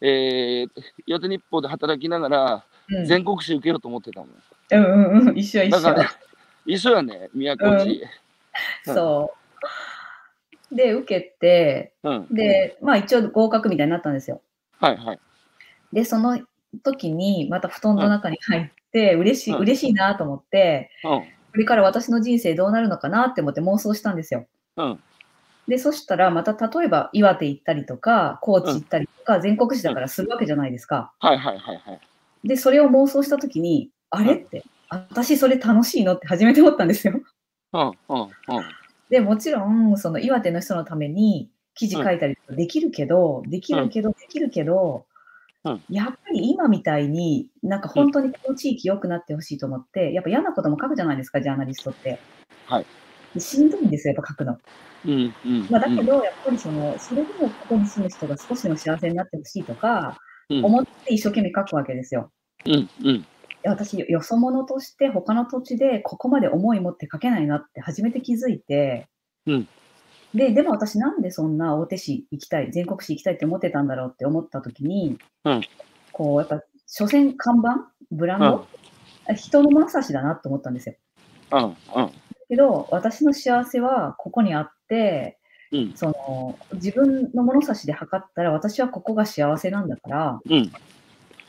えー、岩手日報で働きながら、うん、全国紙受けようと思ってたもん。うんうんうん、一緒一緒。だから、一緒やね、宮古市。そう。で、受けて、うん。で、まあ一応合格みたいになったんですよ。はいはい。で、その時にまた布団の中に入って、嬉しい、うん嬉しいなと思って、うん。これから私の人生どうなるのかなって思って妄想したんですよ。うん。で、そしたらまた例えば岩手行ったりとか、高知行ったりとか、全国紙だからするわけじゃないですか。はいはいはいはい。で、それを妄想した時に、あれって、私それ楽しいのって初めて思ったんですよ。うんうんうん。で、もちろん、その岩手の人のために記事書いたりできるけど、できるけど、できるけど、うんやっぱり今みたいに、なんか本当にこの地域良くなってほしいと思って、やっぱ嫌なことも書くじゃないですか、ジャーナリストって。はいでしんどいんですよ、やっぱ書くの。うんうん。まあ、だけど、やっぱりその、それでもここに住む人が少しの幸せになってほしいとか、うん思って一生懸命書くわけですよ。うんうん。私、よそ者として他の土地でここまで思い持って書けないなって初めて気づいて、うんで、でも私なんでそんな大手市行きたい、全国市行きたいって思ってたんだろうって思った時に、うんこう、やっぱ、所詮看板ブランド、人の物差しだなと思ったんですよ。うんうん。けど、私の幸せはここにあって、うんその自分の物差しで測ったら私はここが幸せなんだから、うん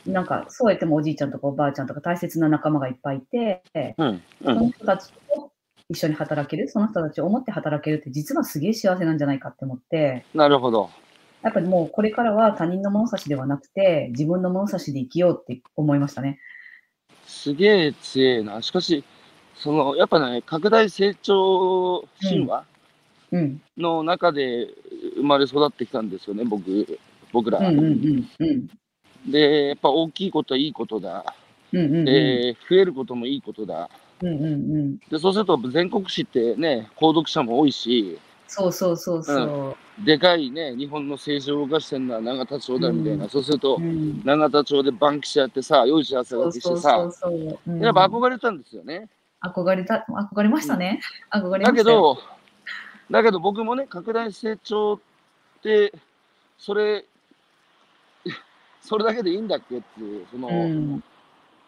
なんかそうやってもおじいちゃんとかおばあちゃんとか大切な仲間がいっぱいいて、うんうそん。の人たちと一緒に働ける、その人たちを思って働けるって実はすげえ幸せなんじゃないかって思って、なるほど。やっぱりもうこれからは他人の物差しではなくて、自分の物差しで生きようって思いましたね。すげえ強えな。しかし、その、やっぱね、拡大成長神話うん。の中で生まれ育ってきたんですよね、僕、僕ら。うんうんうんうん。で、やっぱ大きいことはいいことだ。うんうんうん。で、増えることもいいことだ。うんうんうん。で、そうすると全国紙ってね、購読者も多いし、そうそうそうそう。でかいね、日本の政治を動かしてるのは永田町だみたいな、うんそうすると、うん永田町でバンキシャやってさ、良い幸せそうがしてさやっぱ憧れたんですよね。憧れた、憧れましたね。憧れまだけ。ど、だけど僕もね、拡大成長って、それ、それだけでいいんだっけっていう、その、うん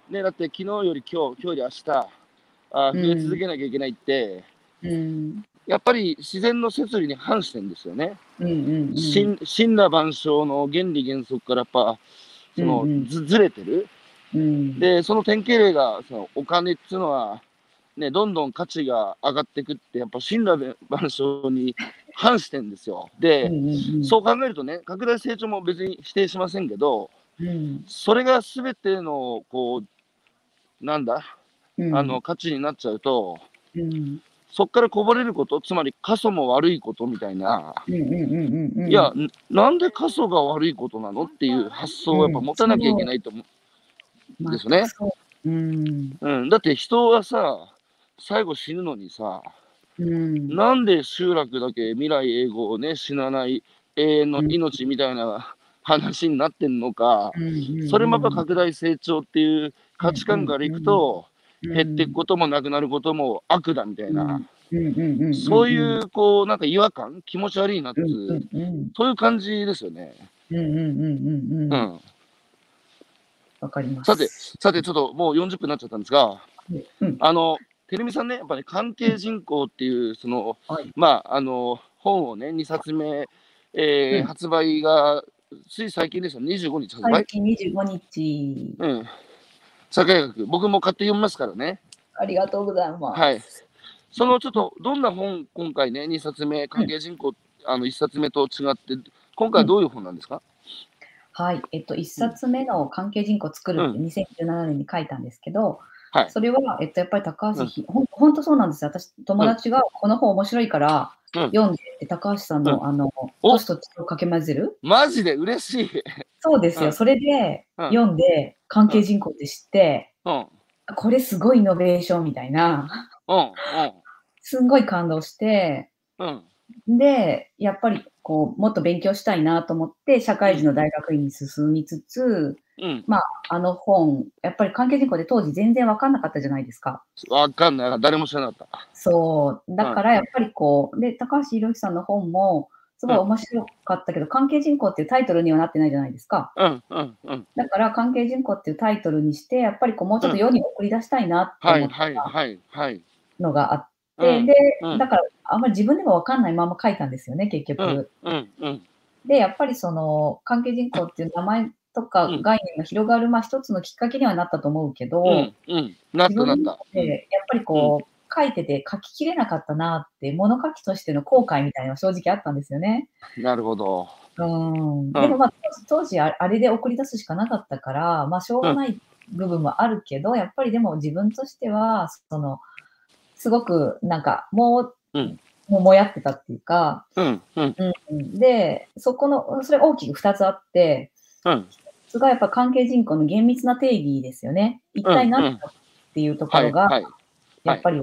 ね、だって昨日より今日、今日より明日、あ増え続けなきゃいけないって、うん。やっぱり自然の摂理に反してんですよね。真真羅万象の原理原則からやっぱ、その、うんうん。ずずれてる。うん、で、その典型例が、そのお金っていうのは、ね、どんどん価値が上がっていくって、やっぱ真羅万象に反してんですよ。で、そう考えるとね、拡大成長も別に否定しませんけど、うん。それが全ての、こう、なんだ、うん、あの、価値になっちゃうと、うん。そこからこぼれること、つまり過疎も悪いことみたいな、うんうんうんうんうん、いや、んなんで過疎が悪いことなのっていう発想をやっぱ持たなきゃいけないと思まあですね。そう。うん。う。うん、だって人はさ、最後死ぬのにさ、うん。なんで集落だけ未来永劫ね、死なない永遠の命みたいな話になってんのか、それもやっぱ拡大成長っていう価値観からいくと、減っていくこともなくなることも悪だみたいな、そういう、こう、なんか違和感、気持ち悪いなってそういう感じですよね。わん。かります。さて、さて、ちょっともう40分になっちゃったんですが、うん。あの、てるみさんね、やっぱり、ね、関係人口っていう、その、はい。まあ、あの、本をね、2冊目、えーうん。発売が、つい最近ですよ、25日発売？最近25日、うん。社会学、僕も買って読みますからね。ありがとうございます。はい。そのちょっと、どんな本、今回ね、2冊目、関係人口、あの1冊目と違って、今回はどういう本なんですか、はい、えっと、1冊目の関係人口を作るって2017年に書いたんですけど、はい。それは、えっと、やっぱり高橋ひ、ほん本当そうなんですよ。私、友達がこの本面白いからうん読んで高橋さんの、うあの、お年と血をかけ混ぜる？マジで嬉しい。そうですよ。うんそれでうん読んで、関係人口って知って、うん。これすごいイノベーションみたいな、うん。すんごい感動して。で、やっぱりこう、もっと勉強したいなと思って、社会人の大学院に進みつつ、うん。あの本、やっぱり関係人口で当時全然わかんなかったじゃないですか。わかんない。誰も知らなかった。そう。だからやっぱりこう、で、高橋宏樹さんの本も、すごい面白かったけど、関係人口っていうタイトルにはなってないじゃないですか。うん。うん。うん。だから、関係人口っていうタイトルにして、やっぱりこう、もうちょっと世に送り出したいなってはい。思っはい。たはい。はい。のがあっうて、ん。で、うんだから、あんまり自分でもわかんないまま書いたんですよね、結局。うん。うん。うん。でで、やっぱりその、関係人口っていう名前とかうん概念が広がる、まあ一つのきっかけにはなったと思うけど、うん。うん。なったなった。でやっぱりこう、書いてて書ききれなかったなって、物書きとしての後悔みたいなのが正直あったんですよね。なるほど。うん。でもまあ、当時ああれで送り出すしかなかったから、まあしょうがない部分もあるけど、やっぱりでも自分としては、その、すごくなんか、もう、うんもうもやってたっていうか、うん。うん。うん、で、そこの、それ大きく2つあって、うん。それがやっぱ関係人口の厳密な定義ですよね。一体何だっていうとこはい。ろが、はい。やっぱり、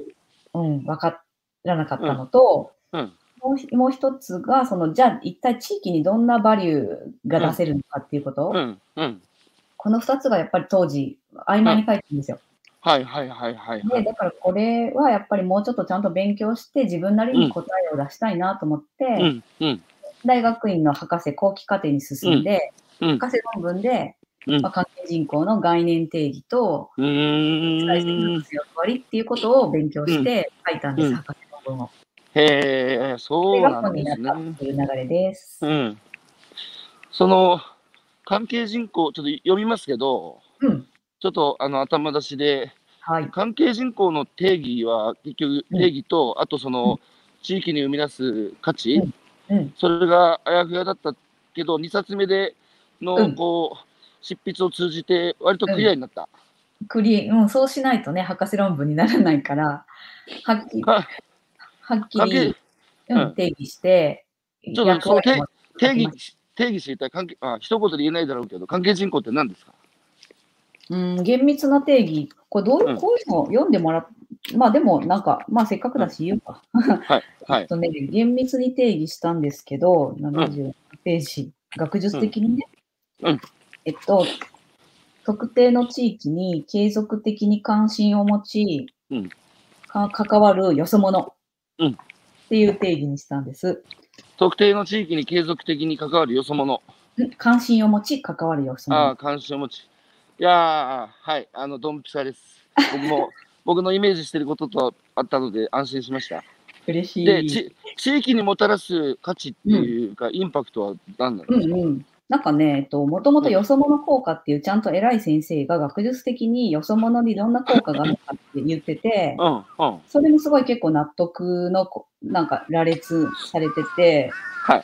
うん、分からなかったのと、うん。もうひもう一つが、その、じゃあ一体地域にどんなバリューが出せるのかっていうこと、うん。うん。この二つがやっぱり当時、曖昧に書いてるんですよ。はい。はい。はい。はい。はで、い。だからこれはやっぱりもうちょっとちゃんと勉強して、自分なりに答えを出したいなと思って、うん。うん。大学院の博士後期課程に進んで、うん。博士論文で、うんまあ、関係人口の概念定義と、うん。の役割っていうことを勉強して書いたんです、うん博士論文を。へえ、そうなんですね。という流れです。うん。その、関係人口、ちょっと読みますけど、うん。ちょっとあの頭出しで、はい。関係人口の定義は、結局、うん定義と、あとその、地域に生み出す価値、うんうん。それがあやふやだったけど、2冊目での、うんこう、執筆を通じて、割とクリアになった。クリうん、そうしないとね、博士論文にならないから、はっきり、かはっきり、うんうん定義して、ちょっとその定義、定義知りたい。関係あ一言で言えないだろうけど、関係人口って何ですか？うん、厳密な定義、これどういう、うんこういうのを読んでもらっまあでもなんか、まあせっかくだし言うか。はい。はい。とね、厳密に定義したんですけど、70ページ、学術的にね、うんえっと、特定の地域に継続的に関心を持ち、うんか関わるよそ者うんっていう定義にしたんです。特定の地域に継続的に関わるよそ者。ん関心を持ち、関わるよそああ、者。関心を持ち。いやー、はい、あの、ドンピシャです。僕も、僕のイメージしてることとあったので安心しました。嬉しい。で、ち地域にもたらす価値っていうか、インパクトは何なの？うんうん。なんかね、えっと、もともとよそ者効果っていうちゃんと偉い先生が学術的によそ者にどんな効果があるのかって言ってて、うん、うん。それもすごい結構納得のこ、なんか羅列されてて、はい。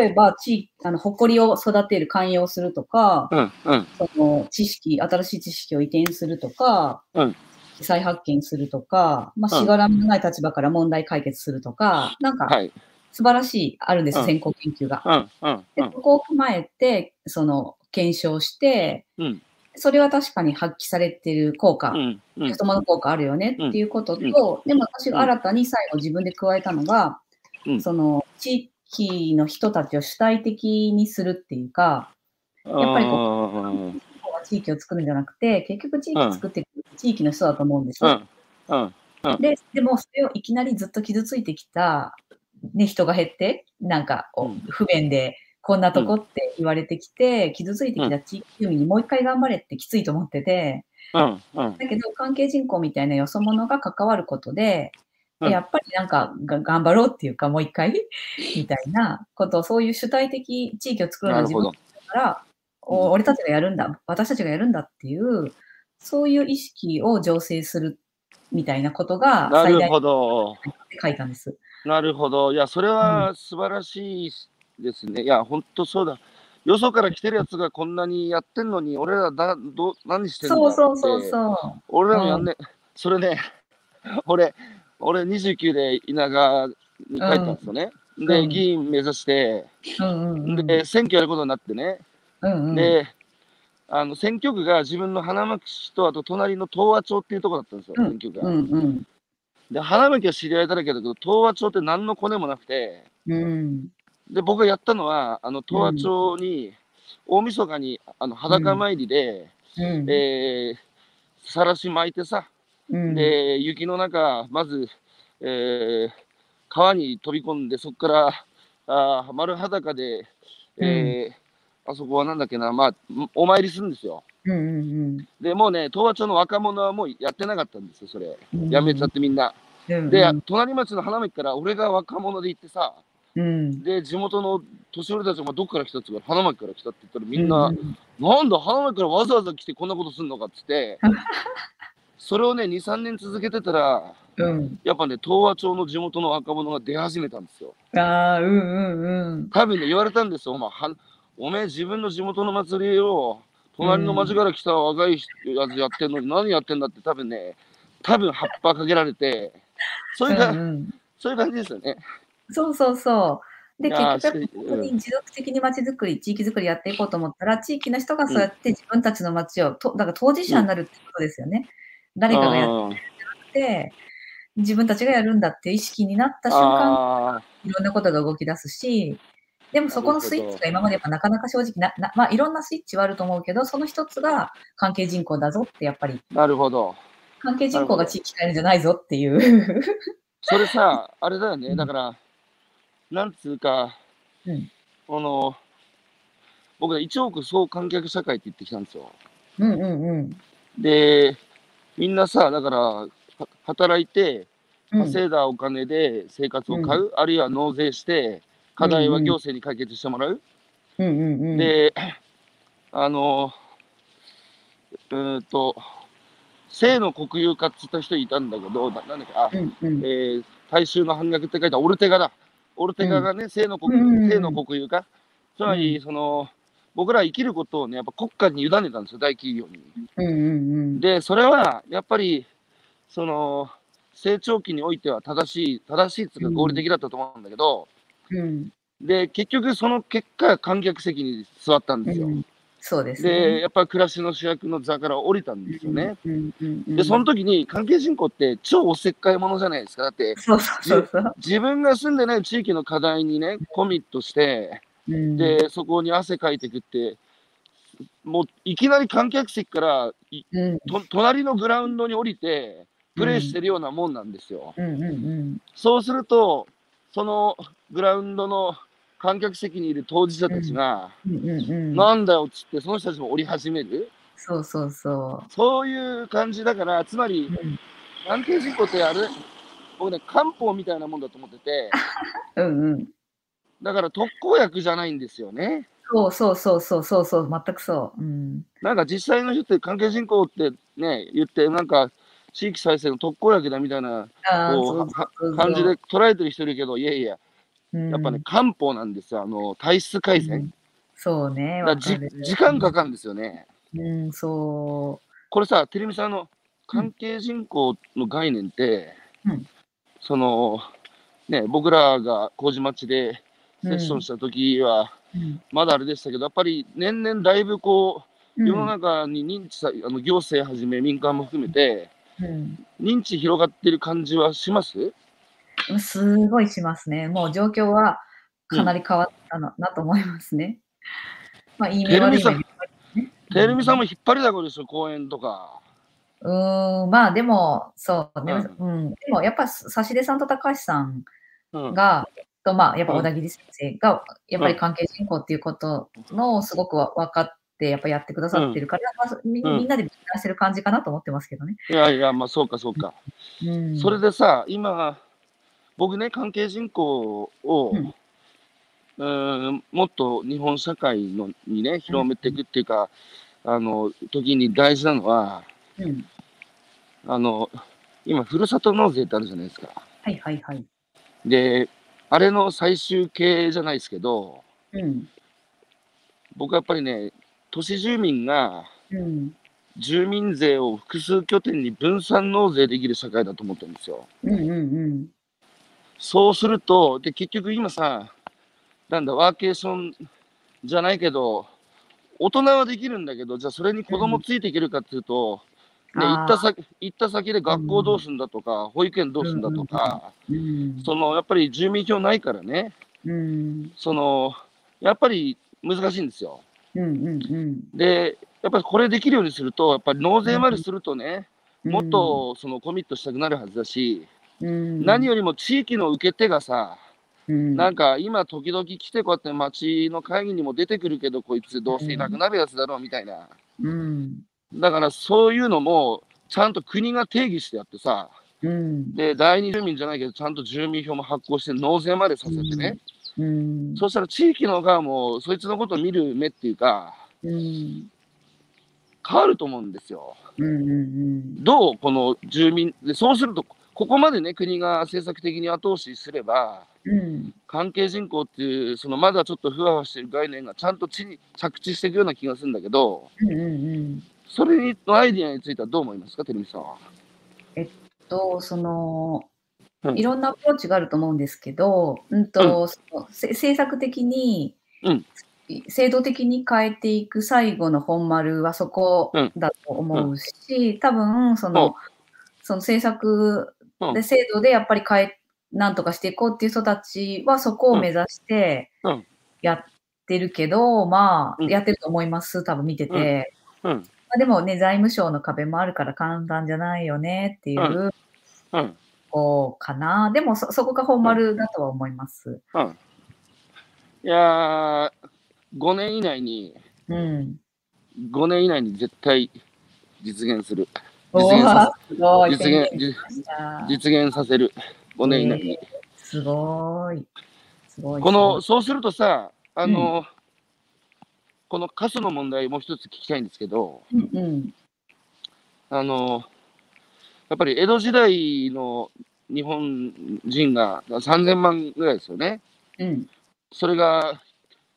例えば、地あの、誇りを育てる、寛容するとか、うん、うん、その、知識、新しい知識を移転するとか、うん再発見するとか、まあ、うんしがらみのない立場から問題解決するとか、なんか、はい。素晴らしい、あるんです先行研究が。で、うんここを踏まえて、その、検証して、うん。それは確かに発揮されている効果、人の効果あるよねっていうことと、うん。でも私が新たに最後自分で加えたのが、うん。その地域の人たちを主体的にするっていうか、やっぱりこ地域を作るんじゃなくて、結局地域作っていく地域の人だと思うんですよ。で、でもそれをいきなりずっと傷ついてきた、ね、人が減って、なんか不便で、こんなとこって言われてきて、傷ついてきた地域住民にもう一回頑張れってきついと思ってて、うん、うん、だけど関係人口みたいなよそ者が関わることで、うんやっぱりなんかが頑張ろうっていうか、もう一回 みたいなことを、そういう主体的地域を作るのは自分。だから、お俺たちがやるんだ、私たちがやるんだっていう、そういう意識を醸成するみたいなことが最大なるほど。って書いたんです。なるほど。いや、それは素晴らしいですね。いや、本当そうだ。よそから来てるやつがこんなにやってんのに、俺らだど何してんだそうそうそうそ俺らもやんね、それね、俺、俺29で稲川に帰ったんですよね。で、うん議員目指して、う。うんうんうん。で、選挙やることになってね、うんうん、で、あの選挙区が自分の花巻市と、あと隣の東和町っていうところだったんですよ、うん選挙区が。うんうん。で、花巻は知り合いだらけだけど、東和町って何のコネもなくて、うん。で、僕がやったのは、あの東和町に、大晦日にあの裸参りで、うん。えー、さらし巻いてさ、うん、で、雪の中、まず、えー、川に飛び込んで、そこから、あー丸裸で、えーあそこはなんだっけな、まあ、お参りするんですよ。うんうんで、もうね、東和町の若者はもうやってなかったんですよ、それ。うん。やめちゃってみんな。うん。で、うん隣町の花巻から俺が若者で行ってさ、うん、で、地元の年寄りたちもどっから来たって言うから、花巻から来たって言ったらみんな、うんなんだ、花巻からわざわざ来てこんなことすんのかっつって、それをね、2、3年続けてたら、うん。やっぱね、東和町の地元の若者が出始めたんですよ。ああ、うんうんうん。多分ね、言われたんですよ。お前、はおめえ自分の地元の祭りを、隣の町から来た若いやつやってんのに何やってんだって多分ね、多分葉っぱかけられて、そういうか、うんうんそういう感じですよね。そうそうそう。で、結局、本当に持続的に街づくり、地域づくりやっていこうと思ったら、地域の人がそうやって自分たちの街を、とだから当事者になるってことですよね。誰かがやあーって、自分たちがやるんだっていう意識になった瞬間、あいろんなことが動き出すし、でもそこのスイッチが今までやっぱなかなか正直な、なまあいろんなスイッチはあると思うけど、その一つが関係人口だぞって、やっぱりーなるほど。関係人口が地域変えるんじゃないぞっていう。それさ、あれだよね、うんだから、なんつうか、うんこの、僕は1億総観客社会って言ってきたんですよ。うんうんうん。で、みんなさ、だから、は働いて、うん稼いだお金で生活を買う、あるいは納税して、課題は行政に解決してもらう？うんうんうん。で、あの、うーんと、性の国有化って言った人いたんだけど、ななんだっけ、あ、うんうんえー大衆の半額って書いたオルテガだ。オルテガがね、性の国、性の国有化。つまり、うんその、僕ら生きることをね、やっぱ国家に委ねたんですよ、大企業に。うんうんうん。で、それは、やっぱり、その、成長期においては正しい、正しいっていうか合理的だったと思うんだけど、うんで、結局その結果、観客席に座ったんですよ。うんそうですで、ね。やっぱり暮らしの主役の座から降りたんですよね。で、その時に関係人口って超おせっかいものじゃないですか。だって。自分が住んでない地域の課題にね、コミットして、うん、で、そこに汗かいていくって、もういきなり観客席からいうんと隣のグラウンドに降りて、プレーしてるようなもんなんですよ。うんうんうん。そうすると、そのグラウンドの観客席にいる当事者たちが。なんだよっつって、その人たちも降り始める。そうそうそそういう感じだから、つまり関係人口ってあれ、僕ね、漢方みたいなもんだと思ってて、うんうん。だから特効薬じゃないんですよね。そうそうそうそうそうそう、全くそう。うん。なんか実際の人って関係人口ってね、言って、なんか地域再生の特効薬だみたいなああ、こうそうはそうそう感じで捉えてる人いるけど、いやいや、やっぱね、、漢方なんですよ、あの体質改善。うん。そうね。時間かかるんですよね。うん、そこれさ、テレミさんの関係人口の概念って、うん。その、ね、僕らが麹町でう。セッションした時は、うん。まだあれでしたけど、やっぱり年々だいぶこう、うん。世の中に認知さ、あの行政はじめ民間も含めて、うん。認知広がってる感じはします？うんすごいしますね。もう状況はかなり変わったの、なと思いますね。まあ、いい面悪い面。テレミさんも引っ張りだこでしょ、公園とか。うーん、まあでも、そうね、ううん。でもやっぱ、差出さんと高橋さんうん、が、とまあ、やっぱうん小田切先生が、やっぱり関係人口っていうことのすごくわ分かって、やっぱやってくださってるから、まあみうんみんなで出してる感じかなと思ってますけどね。いやいや、まあそうかそうか。うん、それでさ、今、僕ね、関係人口を、うんうーんもっと日本社会のにね、広めていくっていうか、あの、時に大事なのは、うん、あの、今、ふるさと納税ってあるじゃないですか。はいはいはい。で、あれの最終形じゃないですけど、うん、僕はやっぱりね、都市住民がうん。住民税を複数拠点に分散納税できる社会だと思ってるんですよ。うんうんうん。そうすると、で、結局今さ、なんだ、ワーケーションじゃないけど、大人はできるんだけど、じゃあそれに子供ついていけるかっていうと、ね、行った先、行った先で学校どうすんだとか、保育園どうすんだとか、うん。その、やっぱり住民票ないからね、うん。その、やっぱり難しいんですよ。で、やっぱりこれできるようにすると、やっぱり納税までするとね、もっとそのコミットしたくなるはずだし、うん、何よりも地域の受け手がさ、うん、なんか今時々来てこうやって町の会議にも出てくるけど、こいつどうせいなくなるやつだろうみたいな。うん。だからそういうのも、ちゃんと国が定義してやってさ、うん。で、第二住民じゃないけど、ちゃんと住民票も発行して納税までさせてね。うん。そしたら地域の側もそいつのことを見る目っていうか、うん。変わると思うんですよ。うんうんどうこの住民で、そうすると、ここまでね、国が政策的に後押しすれば、うん。関係人口っていう、そのまだちょっとふわふわしてる概念がちゃんと地に着地していくような気がするんだけど、うんうんうん。それのアイディアについてはどう思いますか、テレビさんは？と、そのう、んいろんなアプローチがあると思うんですけど、うんと、そのせ政策的に、うん制度的に変えていく最後の本丸はそこだと思うし、多分そうんの、その政策うんで制度でやっぱり変え、なんとかしていこうっていう人たちはそこを目指してやってるけど、まあ、うんやってると思います、多分見てて。うん。まあ、でもね、財務省の壁もあるから簡単じゃないよねっていう、うん。こうかな。でもそ、そこが本丸だとは思います。うん。いやー、5年以内に、うん。5年以内に絶対実現する。お実現さ。実現、実現させる。5年以内に。すごい。すごい。この、そうするとさ、あの、この過疎の問題もう一つ聞きたいんですけど、うんうん。あの、やっぱり江戸時代の日本人が3000万ぐらいですよね。うん。それが、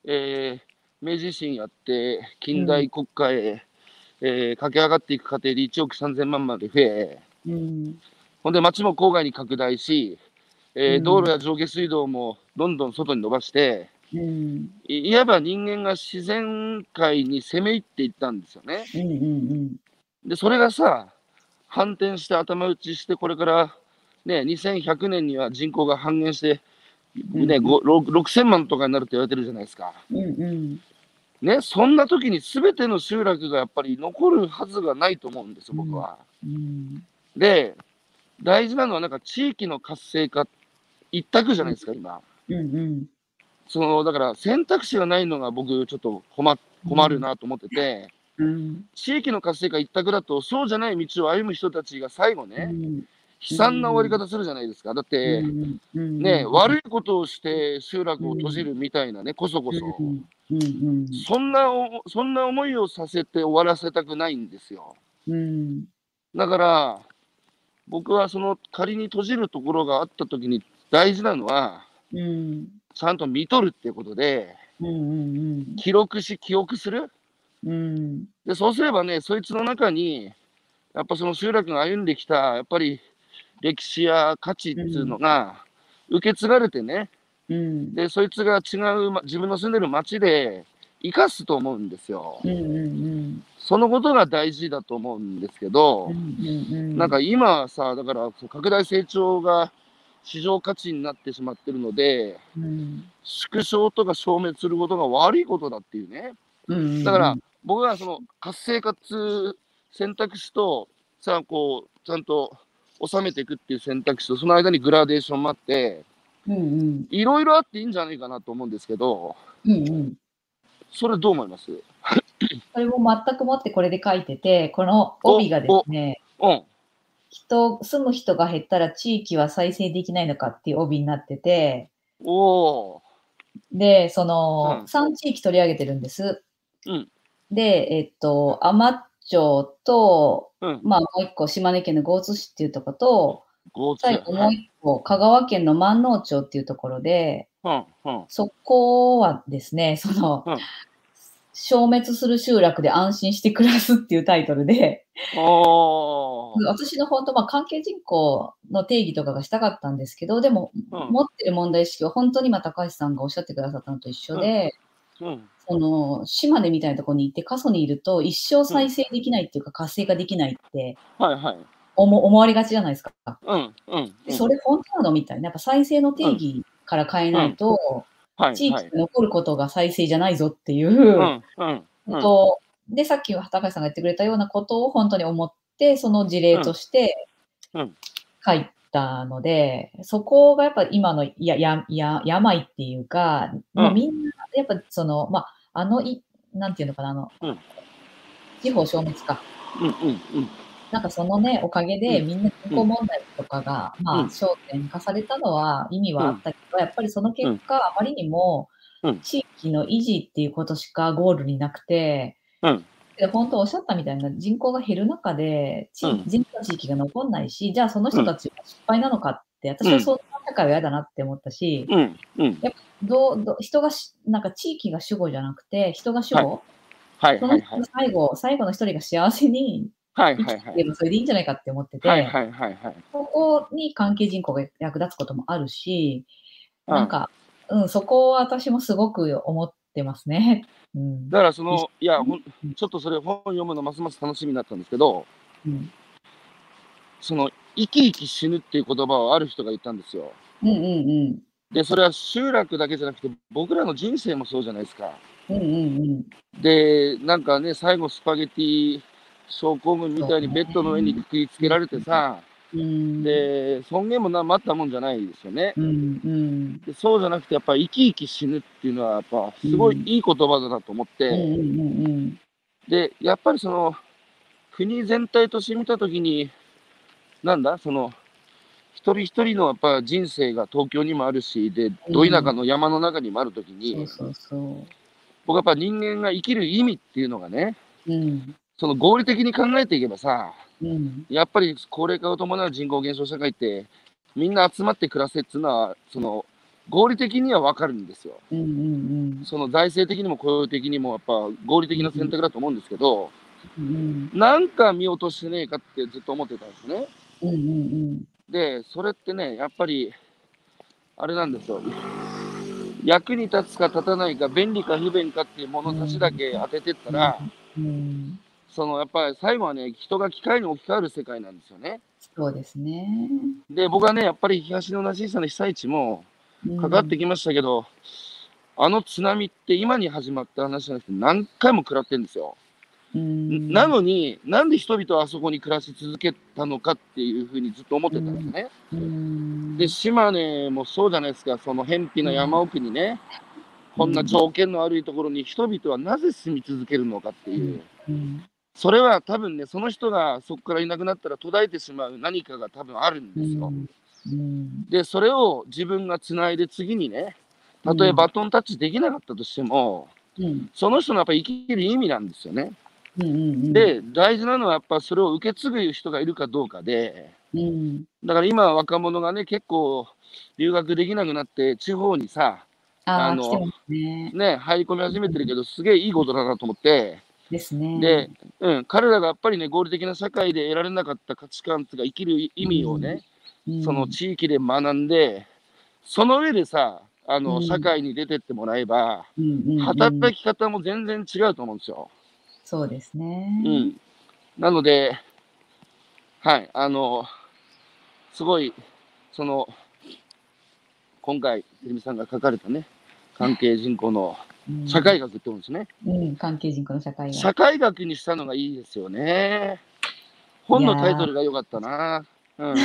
えー明治維新やって、近代国家へ、えー駆け上がっていく過程で1億3000万まで増え、うん。ほんで町も郊外に拡大し、えーうん道路や上下水道もどんどん外に伸ばして、うん。いいわば人間が自然界に攻め入っていったんですよね。うん。うん。で、それがさ、反転して頭打ちして、これからね、2100年には人口が半減して、ね、うんごろ6000万とかになると言われてるじゃないですか。うん。うん。ね、そんな時に全ての集落がやっぱり残るはずがないと思うんですよ、僕は。うん。で、大事なのはなんか地域の活性化一択じゃないですか、今。うん。うん。その、だから選択肢がないのが僕ちょっと困困るなと思ってて、うん。地域の活性化一択だと、そうじゃない道を歩む人たちが最後ね、うん。悲惨な終わり方するじゃないですか。だって、うん。ね、悪いことをして集落を閉じるみたいなね、こそこそ。そんなお、そんな思いをさせて終わらせたくないんですよ。うん。だから、僕はその仮に閉じるところがあった時に大事なのは、うん。ちゃんと見とるっていうことで。記録し、記憶する。うん。で、そうすればね、そいつの中に、やっぱその集落が歩んできた、やっぱり歴史や価値っていうのが受け継がれてね、うん。で、そいつが違う、ま自分の住んでる町で生かすと思うんですよ。うん。うん。そのことが大事だと思うんですけど、うん。なんか今はさ、だから拡大成長が市場価値になってしまってるので、うん。縮小とか消滅することが悪いことだっていうね。うん。だから、僕はその活性化っていう選択肢と、さこう、ちゃんと収めていくっていう選択肢と、その間にグラデーションもあって、うん。うん。いろいろあっていいんじゃないかなと思うんですけど、うん。うん。それどう思います？それも全くもってこれで書いてて、この帯がですね、うん。人、住む人が減ったら地域は再生できないのかっていう帯になってて。で、その、うん3地域取り上げてるんです。うんで、えっと、天町と、うん。まあもう一個島根県の江津市っていうところと、最後もう一個、香川県の万能町っていうところで、うん。うん。そこはですね、その、うん消滅する集落で安心して暮らすっていうタイトルで。私の本当、まあ、関係人口の定義とかがしたかったんですけど、でも、うん持ってる問題意識は本当に今高橋さんがおっしゃってくださったのと一緒で、うん。その島根みたいなところに行って過疎にいると一生再生できないっていうか活性化できないってはいはい。思思われがちじゃないですか。うん。うん。でそれ本当なのみたいな。やっぱ再生の定義から変えないと、はい地域はい。に残ることが再生じゃないぞっていううん。とで、さっき高橋さんが言ってくれたようなことを本当に思って、その事例として書いたので、そこがやっぱ今のややや病っていうか、うん。もうみんな、やっぱその、まあ、あのい、なんていうのかな、あの、うん。地方消滅か。うん。うん。なんかそのね、おかげでうん。みんな人口問題とかが、まあうん。焦点化されたのは意味はあったけど、やっぱりその結果、あまりにもうん。地域の維持っていうことしかゴールになくて、うんで本当おっしゃったみたいな人口が減る中で、地うん人口地域が残んないし、じゃあその人たちは失敗なのかって、私はそんな社会は嫌だなって思ったし、うん。うん。どうどう人がし、なんか地域が主語じゃなくて、人が主語、はいその最後、最後の一人が幸せにはいはいはい。それでいいんじゃないかって思ってて、はいはいはいはい。ここに関係人口が役立つこともあるし、うんなんか、うん、そこは私もすごく思ってますね。うん。だからその、いや、ほんうんちょっとそれ本読むのますます楽しみになったんですけど、うん、その、生き生き死ぬっていう言葉をある人が言ったんですよ。うんうんで、それは集落だけじゃなくて、僕らの人生もそうじゃないですか。うん。うんうんうん。で、なんかね、最後スパゲティ症候群みたいにベッドの上にくくりつけられてさ、うん、で、尊厳もな待ったもんじゃないですよね。うんうん。でそうじゃなくて、やっぱ生き生き死ぬっていうのは、やっぱすごいいい言葉だなと思って、うんうんうんで、やっぱりその、国全体として見たときに、なんだ、その、一人一人のやっぱ人生が東京にもあるし、で、ど田舎の山の中にもあるときうん。に、そうそうそ僕やっぱ人間が生きる意味っていうのがね、う。うん。その合理的に考えていけばさ、うん。やっぱり高齢化を伴う人口減少社会って、みんな集まって暮らせっていうのは、その、合理的にはわかるんですよ。うんうんその財政的にも雇用的にもやっぱ合理的な選択だと思うんですけど、うん。なんか見落としてねえかってずっと思ってたんですね。うんうんうん。で、それってね、やっぱり、あれなんですよ。役に立つか立たないか、便利か不便かっていう物差しだけ当ててったら、うん。そのやっぱり最後はね、人が機械に置き換わる世界なんですよね。そうですね。で、僕はね、やっぱり東の同じ小さな被災地もかかってきましたけど、あの津波って今に始まった話じゃなくて何回も食らってるんですよ。うん。なのに、なんで人々はあそこに暮らし続けたのかっていうふうにずっと思ってたんですね。うん。で、島根もそうじゃないですか、その偏僻な山奥にね、こんな条件の悪いところに人々はなぜ住み続けるのかっていう。うん。それは多分ね、その人がそこからいなくなったら途絶えてしまう何かが多分あるんですよ。うん。で、それを自分がつないで次にね、たとえバトンタッチできなかったとしても、うん。その人のやっぱ生きる意味なんですよね。うんうん。で、大事なのはやっぱそれを受け継ぐ人がいるかどうかで、うん。だから今若者がね、結構留学できなくなって地方にさ、あの。ね、入り込み始めてるけど、すげえいいことだなと思って、ですね。で、うん、彼らがやっぱりね、合理的な社会で得られなかった価値観とか生きる意味をね、うん、その地域で学んで、その上でさ、あの、うん社会に出てってもらえば、うんうんうん働き方も全然違うと思うんですよ。そうですね。うん。なので、はい、あの、すごい、その、今回、てるみさんが書かれたね、関係人口のうん社会学って言うんですね。うん、関係人口の社会が。社会学にしたのがいいですよね。本のタイトルが良かったな。うん。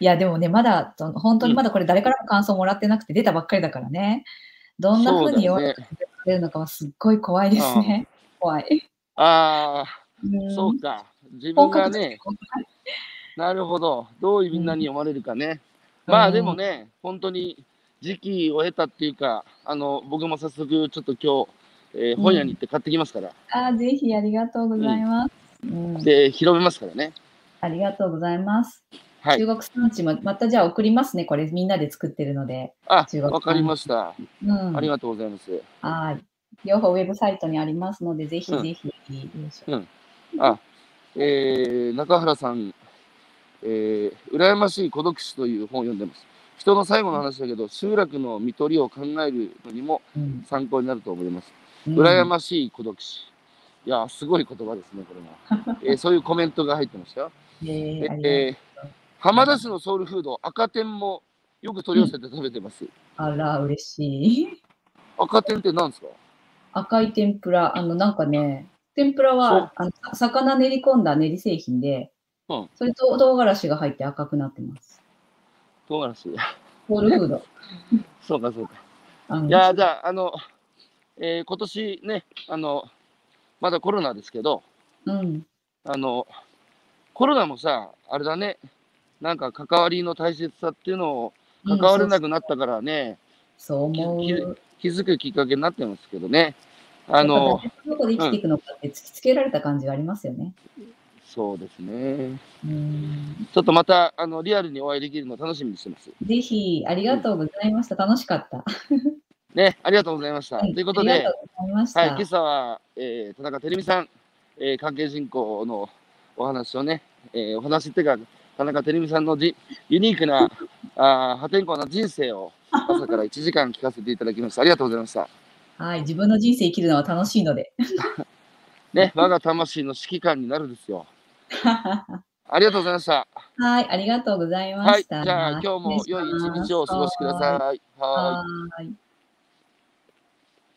いや、でもね、まだ、本当にまだこれ誰からも感想もらってなくて出たばっかりだからね。どんな風に言われ。るのかはすっごい怖いですね。怖い。ああ、うんそうか。自分本がね、なるほど。どういうみんなに読まれるかね。うんまあでもね、本当に時期を経たっていうか、あの、僕も早速ちょっと今日、えー本屋に行って買ってきますから。あーぜひありがとうございます。うんで、広めますからね。ありがとうございます。はい。中国産地もまたじゃあ送りますね。これみんなで作ってるので。あわかりました。うん。ありがとうございます。はい。両方ウェブサイトにありますので、ぜひうんぜひ、うん。あ、えー、中原さん、えー、羨ましい孤独死という本を読んでます。人の最後の話だけど、集落の見取りを考えるのにもうん参考になると思います。うん羨ましい孤独死。いやー、すごい言葉ですね、これも。えーそういうコメントが入ってましたよ。えーえー、浜田市のソウルフード、赤天もよく取り寄せて食べてます。あら、嬉しい。赤天って何ですか？赤い天ぷら、あの、なんかね、天ぷらはあのさ魚練り込んだ練り製品で、うんそれと唐辛子が入って赤くなってます。唐辛子。ソウルフード。そうか、そうか。いやー、じゃあ、あの、えー今年ね、あの、まだコロナですけど、うん。あの、コロナもさ、あれだね、なんか関わりの大切さっていうのを関われなくなったからね、そう思きう。気づくきっかけになってますけどね。ああの、どこで生きていくのかって突きつけられた感じがありますよね。そうですね。うん。ちょっとまた、あの、リアルにお会いできるのを楽しみにしてます。ぜひ、ありがとうございました。楽しかった。ね、ありがとうございました。はいということでありが、とうございました。はい、今朝は、えー田中照美さん、えー関係人口のお話をね、えーお話っていうか、田中照美さんのじユニークなあー破天荒な人生を朝から1時間聞かせていただきました。ありがとうございました。はい、自分の人生生きるのは楽しいので。ね、我が魂の指揮官になるですよ。ありがとうございました。はい、ありがとうございまはい、じした。ゃあ今日も良い一日をお過ごしください。はーい。はーい。